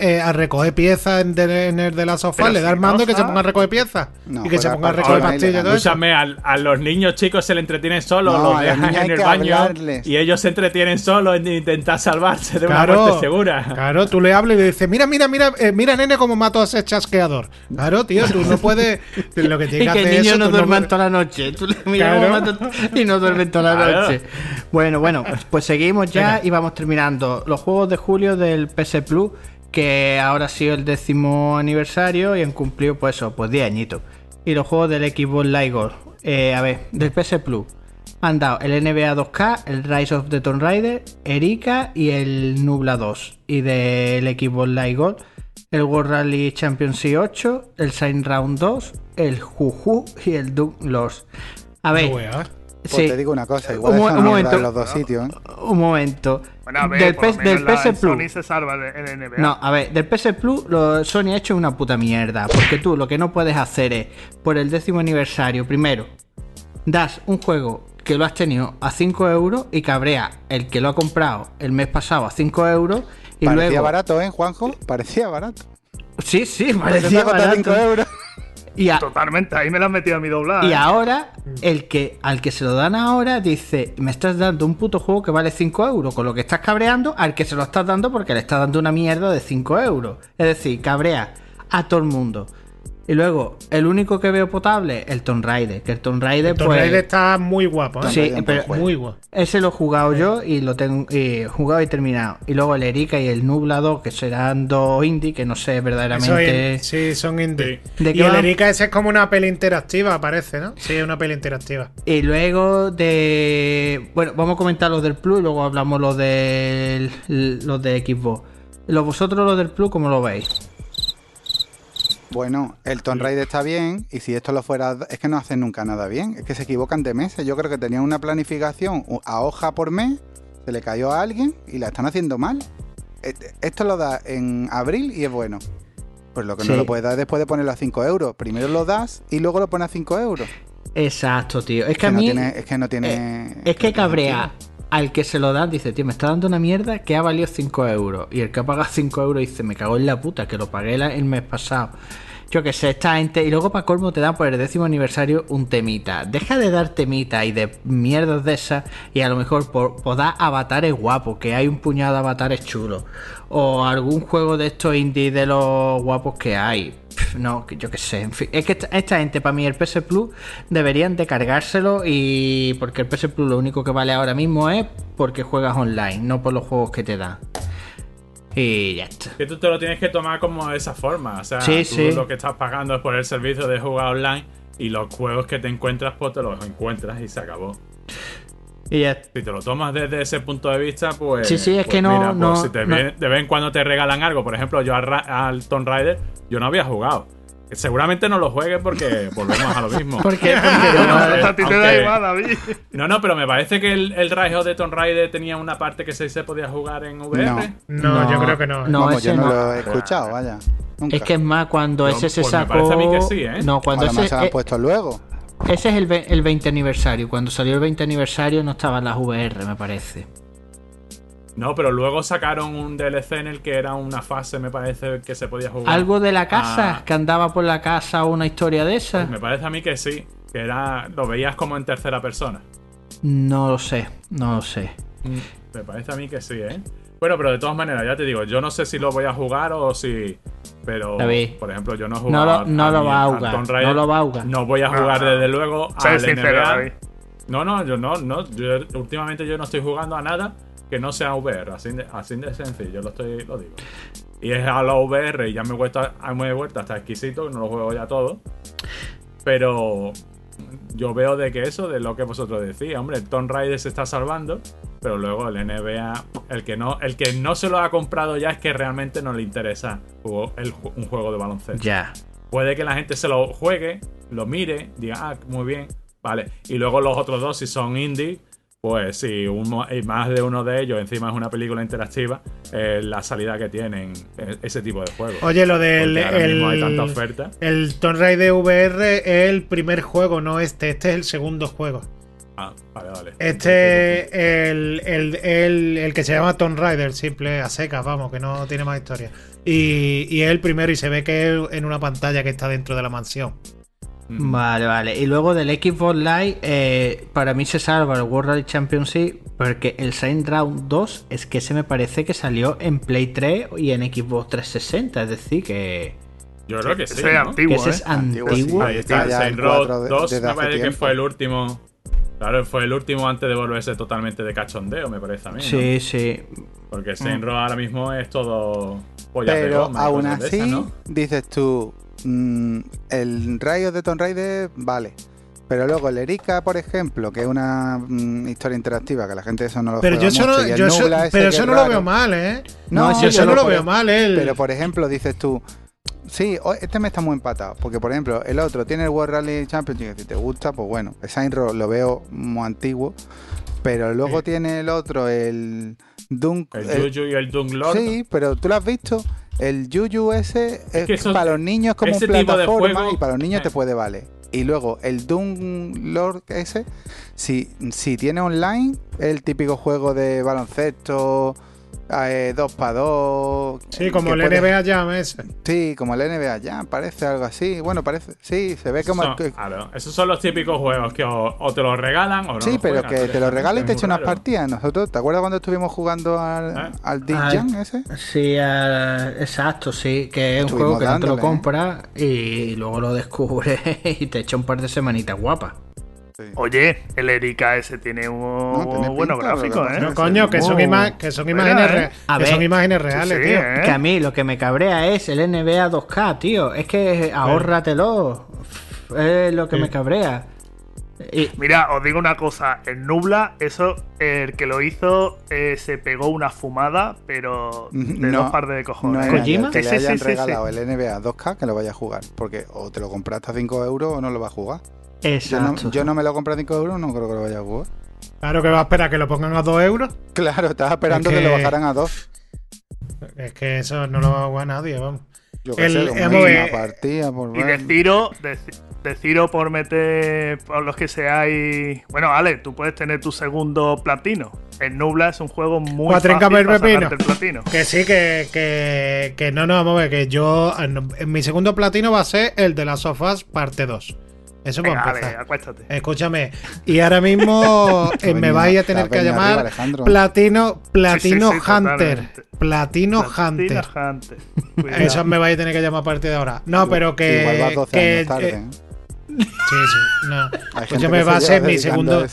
eh, a recoger piezas en, de- en el de la sofá, Pero le da si el mando no y que se ponga a recoger piezas. No, y que se ponga a recoger pastillas y. Escúchame, al- a, los niños chicos se le entretienen solos, No, los a dejan en el baño hablarles. y ellos se entretienen solos en intentar salvarse de una Claro, muerte segura. claro, tú le hablas y le dices, mira, mira, mira, eh, mira, nene, cómo mato a ese chasqueador. Claro, tío, tú no puedes. (laughs) Lo que Y tienes que que el niño eso, no puedes- toda la noche. Tú le miras Claro. cómo mata y no duerme toda la Claro. noche. Bueno, bueno, pues seguimos ya Venga. y vamos terminando. Los juegos de julio del PS Plus, que ahora ha sido el décimo aniversario y han cumplido, pues eso, pues 10 añitos. Y los juegos del Xbox Live Gold. Eh, a ver, del PS Plus. Han dado el NBA 2K, el Rise of the Tomb Raider, Erika y el Nubla 2. Y del Xbox Live Gold, el World Rally Championship 8, el Sign Round 2, el Juju y el Doom Lords. A ver, No. Pues sí, te digo una cosa, igual Un mo- eso un no momento. en los dos sitios. ¿eh? un momento. Bueno, a ver, del por lo PS, menos del PS en Plus. Sony se salva de- en NBA. No, a ver, del PS Plus lo, Sony ha hecho una puta mierda. Porque tú lo que no puedes hacer es, por el décimo aniversario, primero, das un juego que lo has tenido a 5 euros y cabrea el que lo ha comprado el mes pasado a 5 euros. Y Parecía luego. barato, ¿eh, Juanjo? Parecía barato. Sí, sí, parecía costado 5 barato. euros. Y, a- Totalmente, ahí me lo han metido a mi doblada. y ¿eh? ahora, el que al que se lo dan ahora dice: Me estás dando un puto juego que vale 5 euros. Con lo que estás cabreando, al que se lo estás dando porque le estás dando una mierda de 5 euros. Es decir, cabrea a todo el mundo. Y luego, el único que veo potable, el Tomb Raider. Que el Tomb Raider, Tomb pues. Raider está muy guapo, ¿eh? Sí, pero muy guapo. ese lo he jugado yo y lo tengo y jugado y terminado. Y luego el Erika y el Nublado, que serán dos indie, que no sé Eso verdaderamente. es- sí, son indie. ¿De Y el? Erika ese es como una peli interactiva, parece, ¿no? Sí, es una peli interactiva. Y luego de. Bueno, vamos a comentar los del Plus y luego hablamos los del. los de Xbox. Los vosotros los del Plus, ¿cómo lo veis? Bueno, el Tomb Raider está bien y si esto lo fuera, es que no hacen nunca nada bien, es que se equivocan de meses. Yo creo que tenían una planificación a hoja por mes, se le cayó a alguien y la están haciendo mal. E- Esto lo da en abril y es bueno. Pues lo que Sí. no lo puedes dar después de ponerlo a 5 euros. Primero lo das y luego lo pones a 5 euros. Exacto, tío. Es que a no tiene, es que no tiene. Es que no tiene cabrea. Al que se lo dan, dice, tío, me está dando una mierda que ha valido 5 euros. Y el que ha pagado (laughs) 5 euros dice, me cago en la puta, que lo pagué el mes pasado. Yo que sé, esta gente. Y luego para colmo te dan por el décimo aniversario un temita. Deja de dar temita y de mierdas de esas. Y a lo mejor por, por dar avatares guapos, que hay un puñado de avatares chulos. O algún juego de estos indies de los guapos que hay. No, que yo que sé. En fin, es que esta, esta gente, para mí, el PS Plus deberían de cargárselo. Y porque el PS Plus lo único que vale ahora mismo es porque juegas online, no por los juegos que te dan. Y ya está. Que tú te lo tienes que tomar como de esa forma. O sea, Sí, tú sí. lo que estás pagando es por el servicio de jugar online y los juegos que te encuentras, pues te los encuentras y se acabó. Y ya está. Si te lo tomas desde ese punto de vista, pues. Sí, sí, es pues que no- mira, pues no- si te no- ve- de vez en cuando te regalan algo, por ejemplo, yo al, Ra- al Tomb Raider, yo no había jugado. Seguramente no lo juegue porque (laughs) volvemos a lo mismo. ¿Por qué? (laughs) No- no, a ti te da aunque- igual, David. No, no, pero me parece que el, el Rise of the Tomb Raider tenía una parte que se, se podía jugar en VR. No. No, No, yo creo que no. no. Vamos, ese yo no, no. lo he escuchado, vaya. Nunca. Es que es más, cuando ese se pues me sacó. parece a mí que sí, ¿eh? No, cuando Además ese. se han eh, puesto luego. Ese es el, el 20 aniversario. Cuando salió el 20 aniversario no estaban las VR, me parece. No, pero luego sacaron un DLC en el que era una fase, me parece, que se podía jugar. Algo de la casa, Ah. que andaba por la casa o una historia de esa. Pues me parece a mí que sí, que era lo veías como en tercera persona. No lo sé, no lo sé. Me parece a mí que sí, ¿eh? Bueno, pero de todas maneras, ya te digo, yo no sé si lo voy a jugar o si. Pero, David, por ejemplo, yo no he no jugado. lo- no lo va a jugar, no lo va a jugar. No voy a jugar No. desde luego Sé al sincero, NBA. David. No, no, yo no, no. Yo, últimamente yo no estoy jugando a nada que no sea VR, así de, así de sencillo, lo estoy, lo digo. Y es a la VR y ya me he vuelto, a- me he vuelto hasta exquisito, que no lo juego ya todo. Pero yo veo de que eso, de lo que vosotros decís, hombre, el Tomb Raider se está salvando, pero luego el NBA, el que no, el que no se lo ha comprado ya es que realmente no le interesa el un juego de baloncesto. Ya. Puede que la gente se lo juegue, lo mire, diga, ah, muy bien, vale. Y luego los otros dos, si son indie, pues si uno, y más de uno de ellos encima es una película interactiva, eh, la salida que tienen eh, ese tipo de juegos. Oye, lo del ahora mismo hay el, tanta oferta. el Tomb Raider VR es el primer juego, no este. Este es el segundo juego. Ah, vale, vale. Este es el, el, el, el que se llama Tomb Raider, simple, a secas, vamos, que no tiene más historia. Y, y es el primero y se ve que es en una pantalla que está dentro de la mansión. Mm. Vale, vale. Y luego del Xbox Live, eh, para mí se salva el World Rally Championship porque el Saint Round 2 es que se me parece que salió en Play 3 y en Xbox 360. Es decir, que, Yo creo que sí. Ese es ¿no? antiguo, que ese ¿eh? es Antiguo, antiguo. Ahí está, Saint el cuatro de- 2 desde me parece que tiempo. fue el último. Claro, fue el último antes de volverse totalmente de cachondeo, me parece a mí. ¿no? Sí, sí. Porque Saint Row ahora mismo es todo pollas de Pero goma aún así, esas, ¿no? dices tú, mm, el rayo de Tomb Raider, vale. Pero luego el Erika, por ejemplo, que es una mm, historia interactiva, que la gente eso no lo Pero yo mucho, yo eso- pero eso es no lo veo mal, ¿eh? No, yo eso no lo veo mal, ¿eh? Pero por ejemplo, dices tú, sí, este me está muy empatado. Porque por ejemplo, el otro tiene el World Rally Championship, que si te gusta, pues bueno, el Saint Row lo veo muy antiguo. Pero luego Sí. tiene el otro, el Dunk. El el- Juju y el Dunklord. Sí, pero tú lo has visto. El Yuyu ese es, que para los niños como un plataforma juego- y para los niños eh. te puede valer. Y luego el Doom Lord ese, si, si tiene online, es el típico juego de baloncesto eh, 2 para 2. Sí, como el NBA Jam ese. Sí, como el NBA Jam, parece algo así. Bueno, parece. Sí, se ve como. Son- claro, esos son los típicos juegos que o, o te los regalan o no. sí, los pero que te lo directamente. regala y te muy unas partidas. Nosotros, ¿te acuerdas cuando estuvimos jugando al, Ah. al Deep Ah, Jam ese? Sí, ah, exacto, sí, que es un juego que no te lo dándole, ¿eh? compras y luego lo descubres (laughs) y te echa un par de semanitas guapas. Sí. Oye, el Erika ese tiene un que gráficos, pasa ¿eh? No, coño, que son, Muy ima- que son imágenes, ¿eh? re- A que ver. son imágenes reales, Sí, tío. ¿eh? Que a mí lo que me cabrea es el NBA 2K, tío. Es que ahórratelo. Es lo que Sí. me cabrea. Y, Mira, os digo una cosa, el Nubla, eso, el que lo hizo eh, se pegó una fumada, pero de No, dos par de cojones. No ¿Kojima? que le hayan sí, sí, regalado sí. el NBA 2K que lo vaya a jugar. Porque o te lo compraste a 5 euros o no lo vas a jugar. Yo no, exacto. yo no me lo compré a 5 euros, no creo que lo vaya a jugar. Claro que va a esperar que lo pongan a 2 euros. Claro, estaba esperando Es que... lo bajaran a 2. Es que eso no lo va a jugar nadie, vamos. Yo El- sé, una partida por Y deci- deciros por meter, por los que seáis... Bueno, Ale, tú puedes tener tu segundo platino. El Nubla es un juego muy fácil el para el platino. Que sí, que, que, que no, no, vamos a ver, que yo. En mi segundo platino va a ser el de las sofás parte 2. Eso Venga, para acuéstate. Escúchame, y ahora mismo (laughs) eh, me vais a tener que llamar arriba. Platino, Platino Sí, sí, sí, Hunter. totalmente. Platino Platino Hunter. (laughs) Eso me vais a tener que llamar a partir de ahora. No, pero que. Igual vas 12 que años tarde. eh, ¿eh? sí, sí, no. Escúchame, va a se ser mi segundo.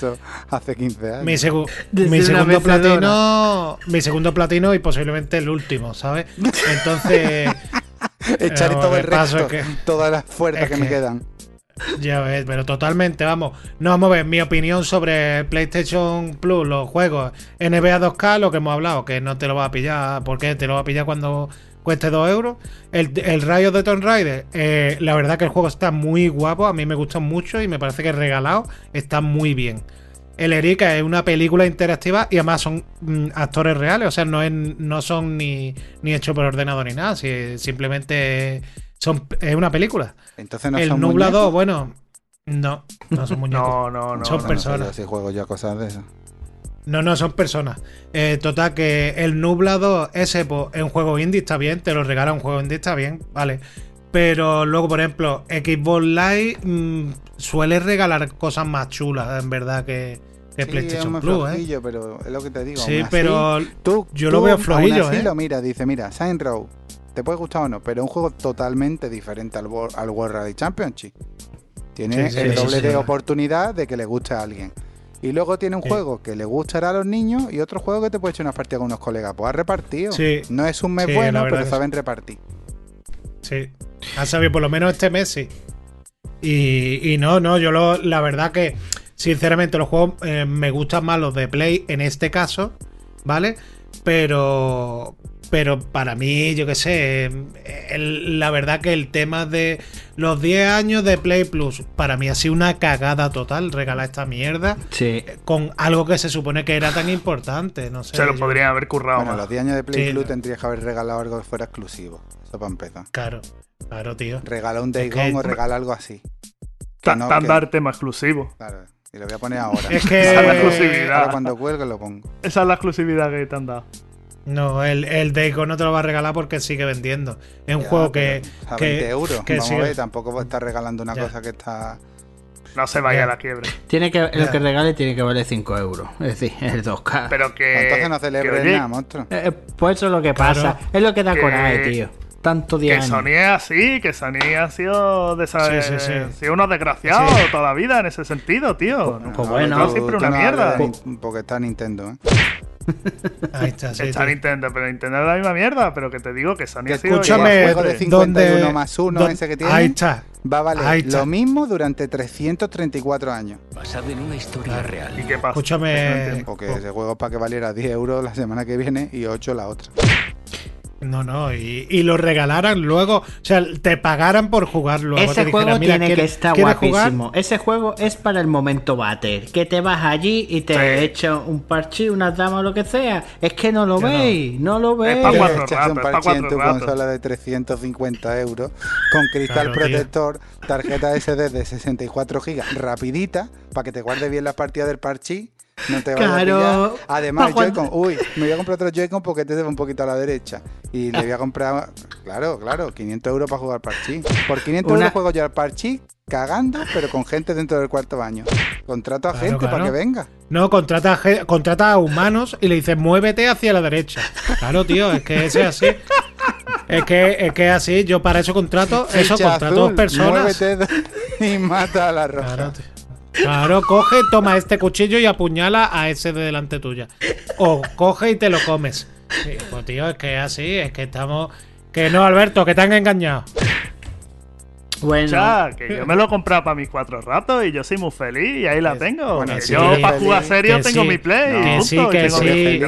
hace 15 años. Mi, segu- mi segundo platino. Mi segundo platino y posiblemente el último, ¿sabes? (laughs) Entonces. Echar Eh, todo el resto, es que- todas las fuerzas es que, me que- quedan. Ya ves, pero totalmente, vamos. No vamos a ver mi opinión sobre PlayStation Plus, los juegos NBA 2K, lo que hemos hablado, que no te lo va a pillar, porque te lo va a pillar cuando cueste 2 euros. El, el Rayo de Tomb Raider, eh, la verdad que el juego está muy guapo, a mí me gusta mucho y me parece que regalado está muy bien. El Erika es una película interactiva y además son mm, actores reales, o sea, no, es- no son ni, ni hechos por ordenador ni nada, si- simplemente son, es una película Entonces no el son Nubla 2, muñecos. bueno, no, no son (laughs) muñecos. No, no, no. Son no. No sé personas. yo si juego ya cosas de eso. No, no, son personas. Eh, total, que el Nubla 2, ese, pues, en juego indie está bien, te lo regala un juego indie, está bien, vale. Pero luego, por ejemplo, Xbox Live mm, suele regalar cosas más chulas, en verdad, que, que Sí, es PlayStation muy Plus, ¿eh? flojillo, pero es lo que te digo. Sí, así, pero tú, yo tú lo veo flojillo, así ¿eh? lo mira, dice, mira, Saints Row, te puede gustar o no, pero es un juego totalmente diferente al, Wor- al World Rally Championship. Tiene Sí, el sí, doble sí, de oportunidad de que le guste a alguien. Y luego tiene un juego que le gustará a los niños y otro juego que te puede echar una partida con unos colegas. Pues ha repartido. Sí. No es un mes bueno, pero saben repartir. Sí. Ha sabido por lo menos este mes, sí. Y, y no, no, yo lo, la verdad que, sinceramente, los juegos eh, me gustan más los de Play en este caso, ¿vale? Pero, pero para mí, yo qué sé, el- la verdad que el tema de los 10 años de Play Plus, para mí ha sido una cagada total regalar esta mierda Sí. con algo que se supone que era tan importante, no sé. Se lo yo- podrían haber currado Bueno, más. los 10 años de Play Sí. Plus tendrías que haber regalado algo que fuera exclusivo. Eso para empezar. Claro, claro, tío. Regala un Day Es que- o regala algo así. No, tan que- dar tema exclusivo. Claro, y lo voy a poner ahora. Es Esa es la que... exclusividad. Ahora cuando cuelgue lo pongo. Esa es la exclusividad que te han dado. No, el, el no te lo va a regalar porque sigue vendiendo. Es un Ya, juego que. A que- 20 euros. que Vamos sigue- a ver, tampoco va a estar regalando una Ya. cosa que está. No se vaya Ya. a la quiebra. Tiene que, Ya. que regale tiene que valer 5 euros. Es decir, (laughs) el 2K. Pero que. Pues Entonces no que, celebres oye, nada, monstruo. Eh, pues eso es lo que pasa. Es lo que da Que- coraje, tío. Tanto Que 10 años. Sony es así, que Sony ha sido, desa- Sí, sí, sí. ha sido unos desgraciados Sí. toda la vida en ese sentido, tío. Pues No, bueno. no, siempre tú una no mierda. de Porque está Nintendo, ¿eh? Ahí está, sí, Está tío. Nintendo, pero Nintendo es la misma mierda, pero que te digo que Sony Que ha sido Escúchame, el juego de ¿dónde- 51 más 1 dónde- ese que tiene. Ahí está. Va a valer Ahí está. lo mismo durante 334 años. basado en una historia real. ¿Y qué pasa? Escúchame. Porque ese juego es para que valiera 10 euros la semana que viene y 8 la otra. No, no, y, y lo regalaran luego. O sea, te pagaran por jugar luego. Ese te juego dijeran, "Mira, tiene que ¿quieres- estar quieres jugar?". guapísimo. Ese juego es para el momento bater. Que te vas allí y te Sí. echas un parche, una dama o lo que sea. Es que no lo Yo veis, no. lo veis. pa' cuatro Echas ratos, un es pa' parche en cuatro tu ratos. consola de 350 euros con cristal Claro, tío. protector, tarjeta SD de 64 gigas, rapidita, para que te guarde bien la partida del parche No te vayas Claro. a pillar. Además, Joy-Con. Uy, me voy a comprar otro Joy-Con porque este se va un poquito a la derecha. Y le voy a comprar. Claro, claro, 500 euros para jugar parchís. Por 500 Una- euros juego yo al parchís cagando, pero con gente dentro del cuarto baño. Contrato a Claro, gente para que venga. No, contrata, a contrata a humanos y le dices, muévete hacia la derecha. Claro, tío, es que ese es así. Es que es que es así. Yo para eso contrato, eso Ficha contrato azul, dos personas. Muévete y mata a la roja. Claro, tío. Claro, coge, toma este cuchillo y apuñala a ese de delante tuya. O coge y te lo comes. Sí, pues tío, es que así, es que estamos. Que no, Alberto, que te han engañado. Bueno, O sea, que yo me lo he comprado para mis cuatro ratos y yo soy muy feliz y ahí la tengo. bueno, Que sí, yo para jugar serio que tengo sí, mi play. no, que sí, que tengo sí,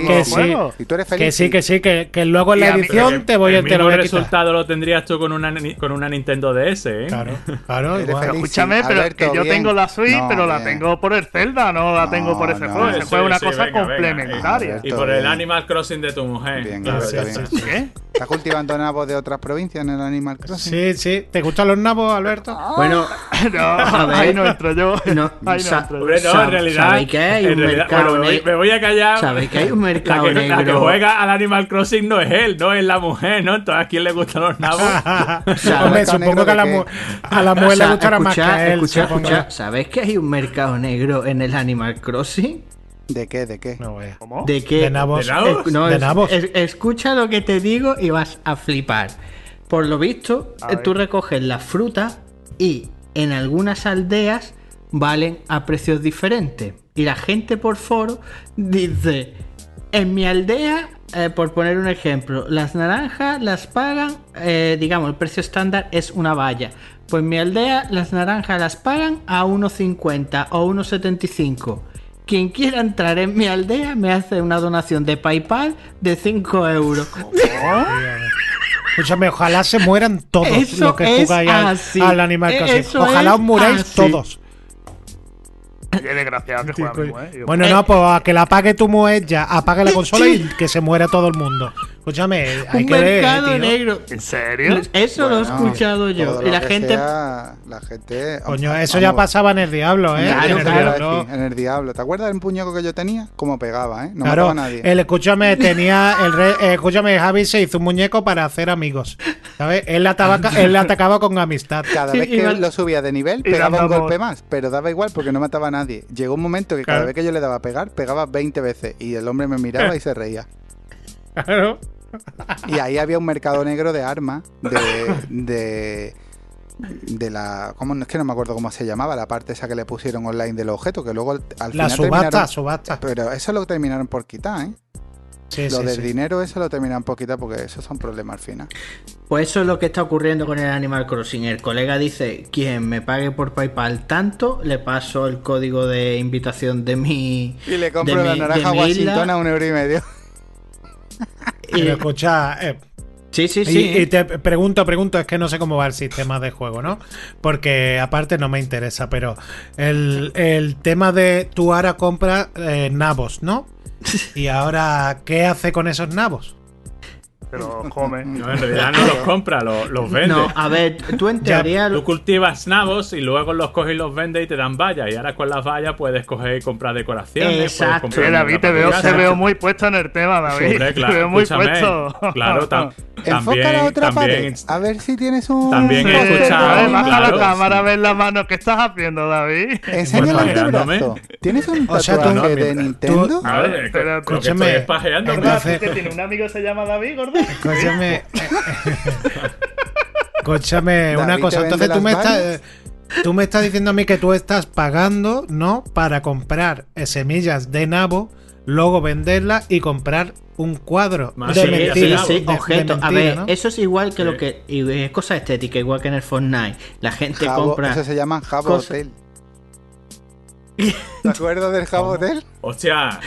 que sí. juegos. Y tú eres feliz. Que sí, que sí, que, que luego en la mí- edición te voy a el a quitar. resultado lo tendrías tú con una, con una Nintendo DS, ¿eh? Claro, (laughs) claro, igual. Pero escúchame, sí, pero Alberto, que yo bien. tengo la Switch, No, pero la tengo por el Zelda, no la No, tengo por ese no. juego. Ese Sí, juego es una sí, cosa venga, venga. complementaria. Y por el. Animal Crossing de tu mujer. Bien. ¿Estás cultivando nabos de otras provincias en el Animal Crossing? Sí, sí. ¿Te gustan los nabos, Alberto? bueno, (laughs) No, ver. ahí no entro yo. No, ahí no sa- entro yo. Hombre, no, en realidad. ¿sabéis que hay un realidad- mercado bueno, me voy- negro? me voy a callar. sabéis que hay un mercado La que, la que negro. juega al Animal Crossing no es él, no es la mujer, ¿no? Entonces, ¿a quién le gustan los nabos? (laughs) Hombre, supongo negro que a la, mu- a la mujer O sea, le gustará más que escucha, a él. escucha, escucha, ¿Sabéis que hay un mercado negro en el Animal Crossing? ¿De qué? ¿De qué? No. ¿Cómo? ¿De qué? De nabos. ¿De nabos? Eh, no, De es- nabos. es- escucha lo que te digo y vas a flipar. Por lo visto, eh, tú recoges la fruta y en algunas aldeas valen a precios diferentes. Y la gente por foro dice, en mi aldea, eh, por poner un ejemplo, las naranjas las pagan, eh, digamos, el precio estándar es una valla. Pues en mi aldea las naranjas las pagan a 1,50 o 1,75. Quien quiera entrar en mi aldea me hace una donación de PayPal de 5 euros. (laughs) Escúchame, ojalá se mueran todos Eso los que jugáis al, al Animal Crossing. Ojalá os muráis así. todos. (laughs) Qué desgraciado que juega Bueno, no, pues a que la apague tu mujer ya, apague la (laughs) consola y que se muera todo el mundo. Escúchame, hay Un que ver, mercado tío. negro. ¿En serio? Eso lo he Bueno, escuchado yo. todo Y lo la que gente... sea, la gente. Coño, eso ya pasaba en el Diablo, ¿eh? Claro, en el claro. Diablo. En el diablo. ¿Te acuerdas del puñeco que yo tenía? Cómo pegaba, ¿eh? No Claro, mataba a nadie. él, escúchame, (laughs) tenía el re- eh, escúchame, Javi se hizo un muñeco para hacer amigos. ¿Sabes? Él le atacaba, él le atacaba con amistad. Cada vez que Iba- lo subía de nivel, Y pegaba un dando golpe más, pero daba igual porque no mataba a nadie. Llegó un momento que cada vez que yo le daba a pegar, pegaba 20 veces y el hombre me miraba y se reía. (laughs) Claro. Y ahí había un mercado negro de armas, de, (laughs) de, de la... ¿cómo? Es que no me acuerdo cómo se llamaba, la parte esa que le pusieron online del objeto, que luego al La final subasta, terminaron- subasta. Pero eso lo terminaron por quitar, ¿eh? Sí, lo sí, del sí. dinero, eso lo terminaron por quitar porque esos son problemas al final. Pues eso es lo que está ocurriendo con el Animal Crossing. El colega dice, quien me pague por PayPal tanto, le paso el código de invitación de mi... Y le compro de la mi- naranja. Washington a un euro y medio. (laughs) Y- Pero escucha, eh, sí, sí, Y, sí. y te pregunto, pregunto, es que no sé cómo va el sistema de juego, ¿no? Porque aparte no me interesa, pero el, el tema de tú ahora compras eh, nabos, ¿no? (laughs) Y ahora, ¿qué hace con esos nabos? Pero come. (laughs) No, en realidad no los compra, los, los vende. No, a ver, tú en Ya, teoría... Tú cultivas nabos y luego los coges y los vendes y te dan vallas. Y ahora con las vallas puedes coger y comprar decoraciones. Exacto. comprar Sí, David, te veo, te veo muy puesto en el tema, David. Hombre, (laughs) claro, te veo muy puesto. Claro, tam- (laughs) Enfoca también, la otra también, pared. A ver si tienes un. También A ver, baja claro. la cámara a ver la mano. ¿Qué estás haciendo, David? Enséñale Pues el pajeándome. brazo. ¿Tienes un O sea, tú- tatuaje no, de Nintendo? A ver, que- que escúchame, estoy es pajeando. Entonces-. ¿Que tiene un amigo que se llama David, gordo? Escúchame. Escúchame una David cosa. Entonces tú me, estás, eh, tú me estás diciendo a mí que tú estás pagando, ¿no? Para comprar eh, semillas de nabo, luego venderlas y comprar un cuadro Más de Sí, sí, mentira. de sí, de- de objeto. a ver, ¿no? eso es igual que lo Sí. que. y Es cosa estética, igual que en el Fortnite. La gente Jabo- compra. Eso se llama Jabo cosas- Hotel. ¿Te acuerdas del Jabo Hotel? Hostia,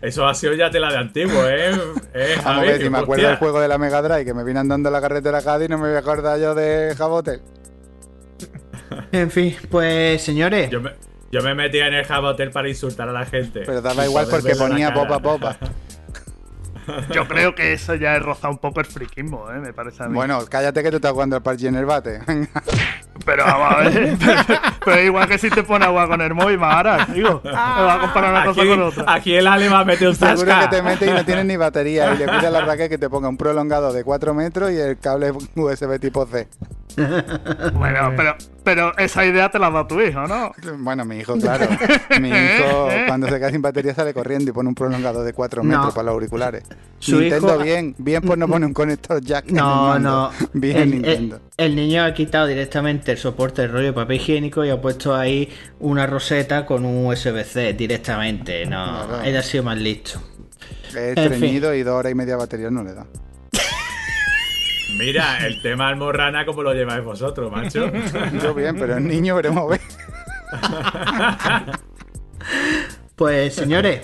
eso ha sido ya tela de antiguo, ¿eh? (laughs) eh Vamos a Javi, ver si me acuerdo del juego de la Mega Drive que me vine andando en la carretera a Cádiz y no me voy a acordar yo de Jabo Hotel. (laughs) En fin, pues señores. Yo me, yo me metía en el Jabotel para insultar a la gente. Pero daba igual porque ponía popa popa. (laughs) Yo creo que eso ya es rozado un poco el friquismo, ¿eh? Me parece a mí. Bueno, cállate que tú estás jugando al parche en el bate. Pero vamos a ver. (laughs) (laughs) pero, igual que si te pone agua con el móvil, más ahora, digo. Me va a comparar una cosa Aquí, con otra. aquí el Ale va a meter un Seguro que te metes y no tienes ni (laughs) batería. Y le pides a la raquel que te ponga un prolongado de 4 metros y el cable USB tipo C. Bueno, pero, pero esa idea te la da tu hijo, ¿no? Bueno, mi hijo, claro. Mi hijo, cuando se queda sin batería, sale corriendo y pone un prolongado de 4 No. metros para los auriculares. Su Nintendo, hijo- bien. Bien, pues no (laughs) pone un conector jack. en el No, mando. no. (laughs) Bien, el, Nintendo. el- el niño ha quitado directamente el soporte del rollo de papel higiénico y ha puesto ahí una roseta con un USB-C directamente. No, Claro. él ha sido más listo. Fin. estreñido y dos horas y media de batería no le da. Mira, el tema almorrana, ¿cómo lo lleváis vosotros, macho? (laughs) Yo bien, pero el niño veremos a ver. Pues (laughs) señores,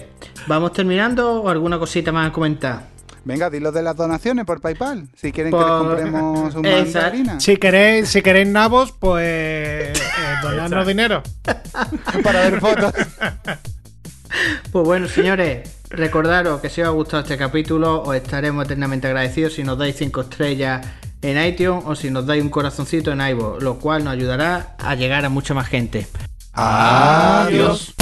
¿vamos terminando o alguna cosita más a comentar? Venga, dilo de las donaciones por PayPal. Si quieren que les compremos un (laughs) Exacto. mandarina. Si queréis, si queréis nabos, pues eh, (laughs) donadnos dinero. Para ver fotos. Pues bueno, señores, recordaros que si os ha gustado este capítulo, os estaremos eternamente agradecidos si nos dais 5 estrellas en iTunes o si nos dais un corazoncito en iVoox, lo cual nos ayudará a llegar a mucha más gente. Adiós.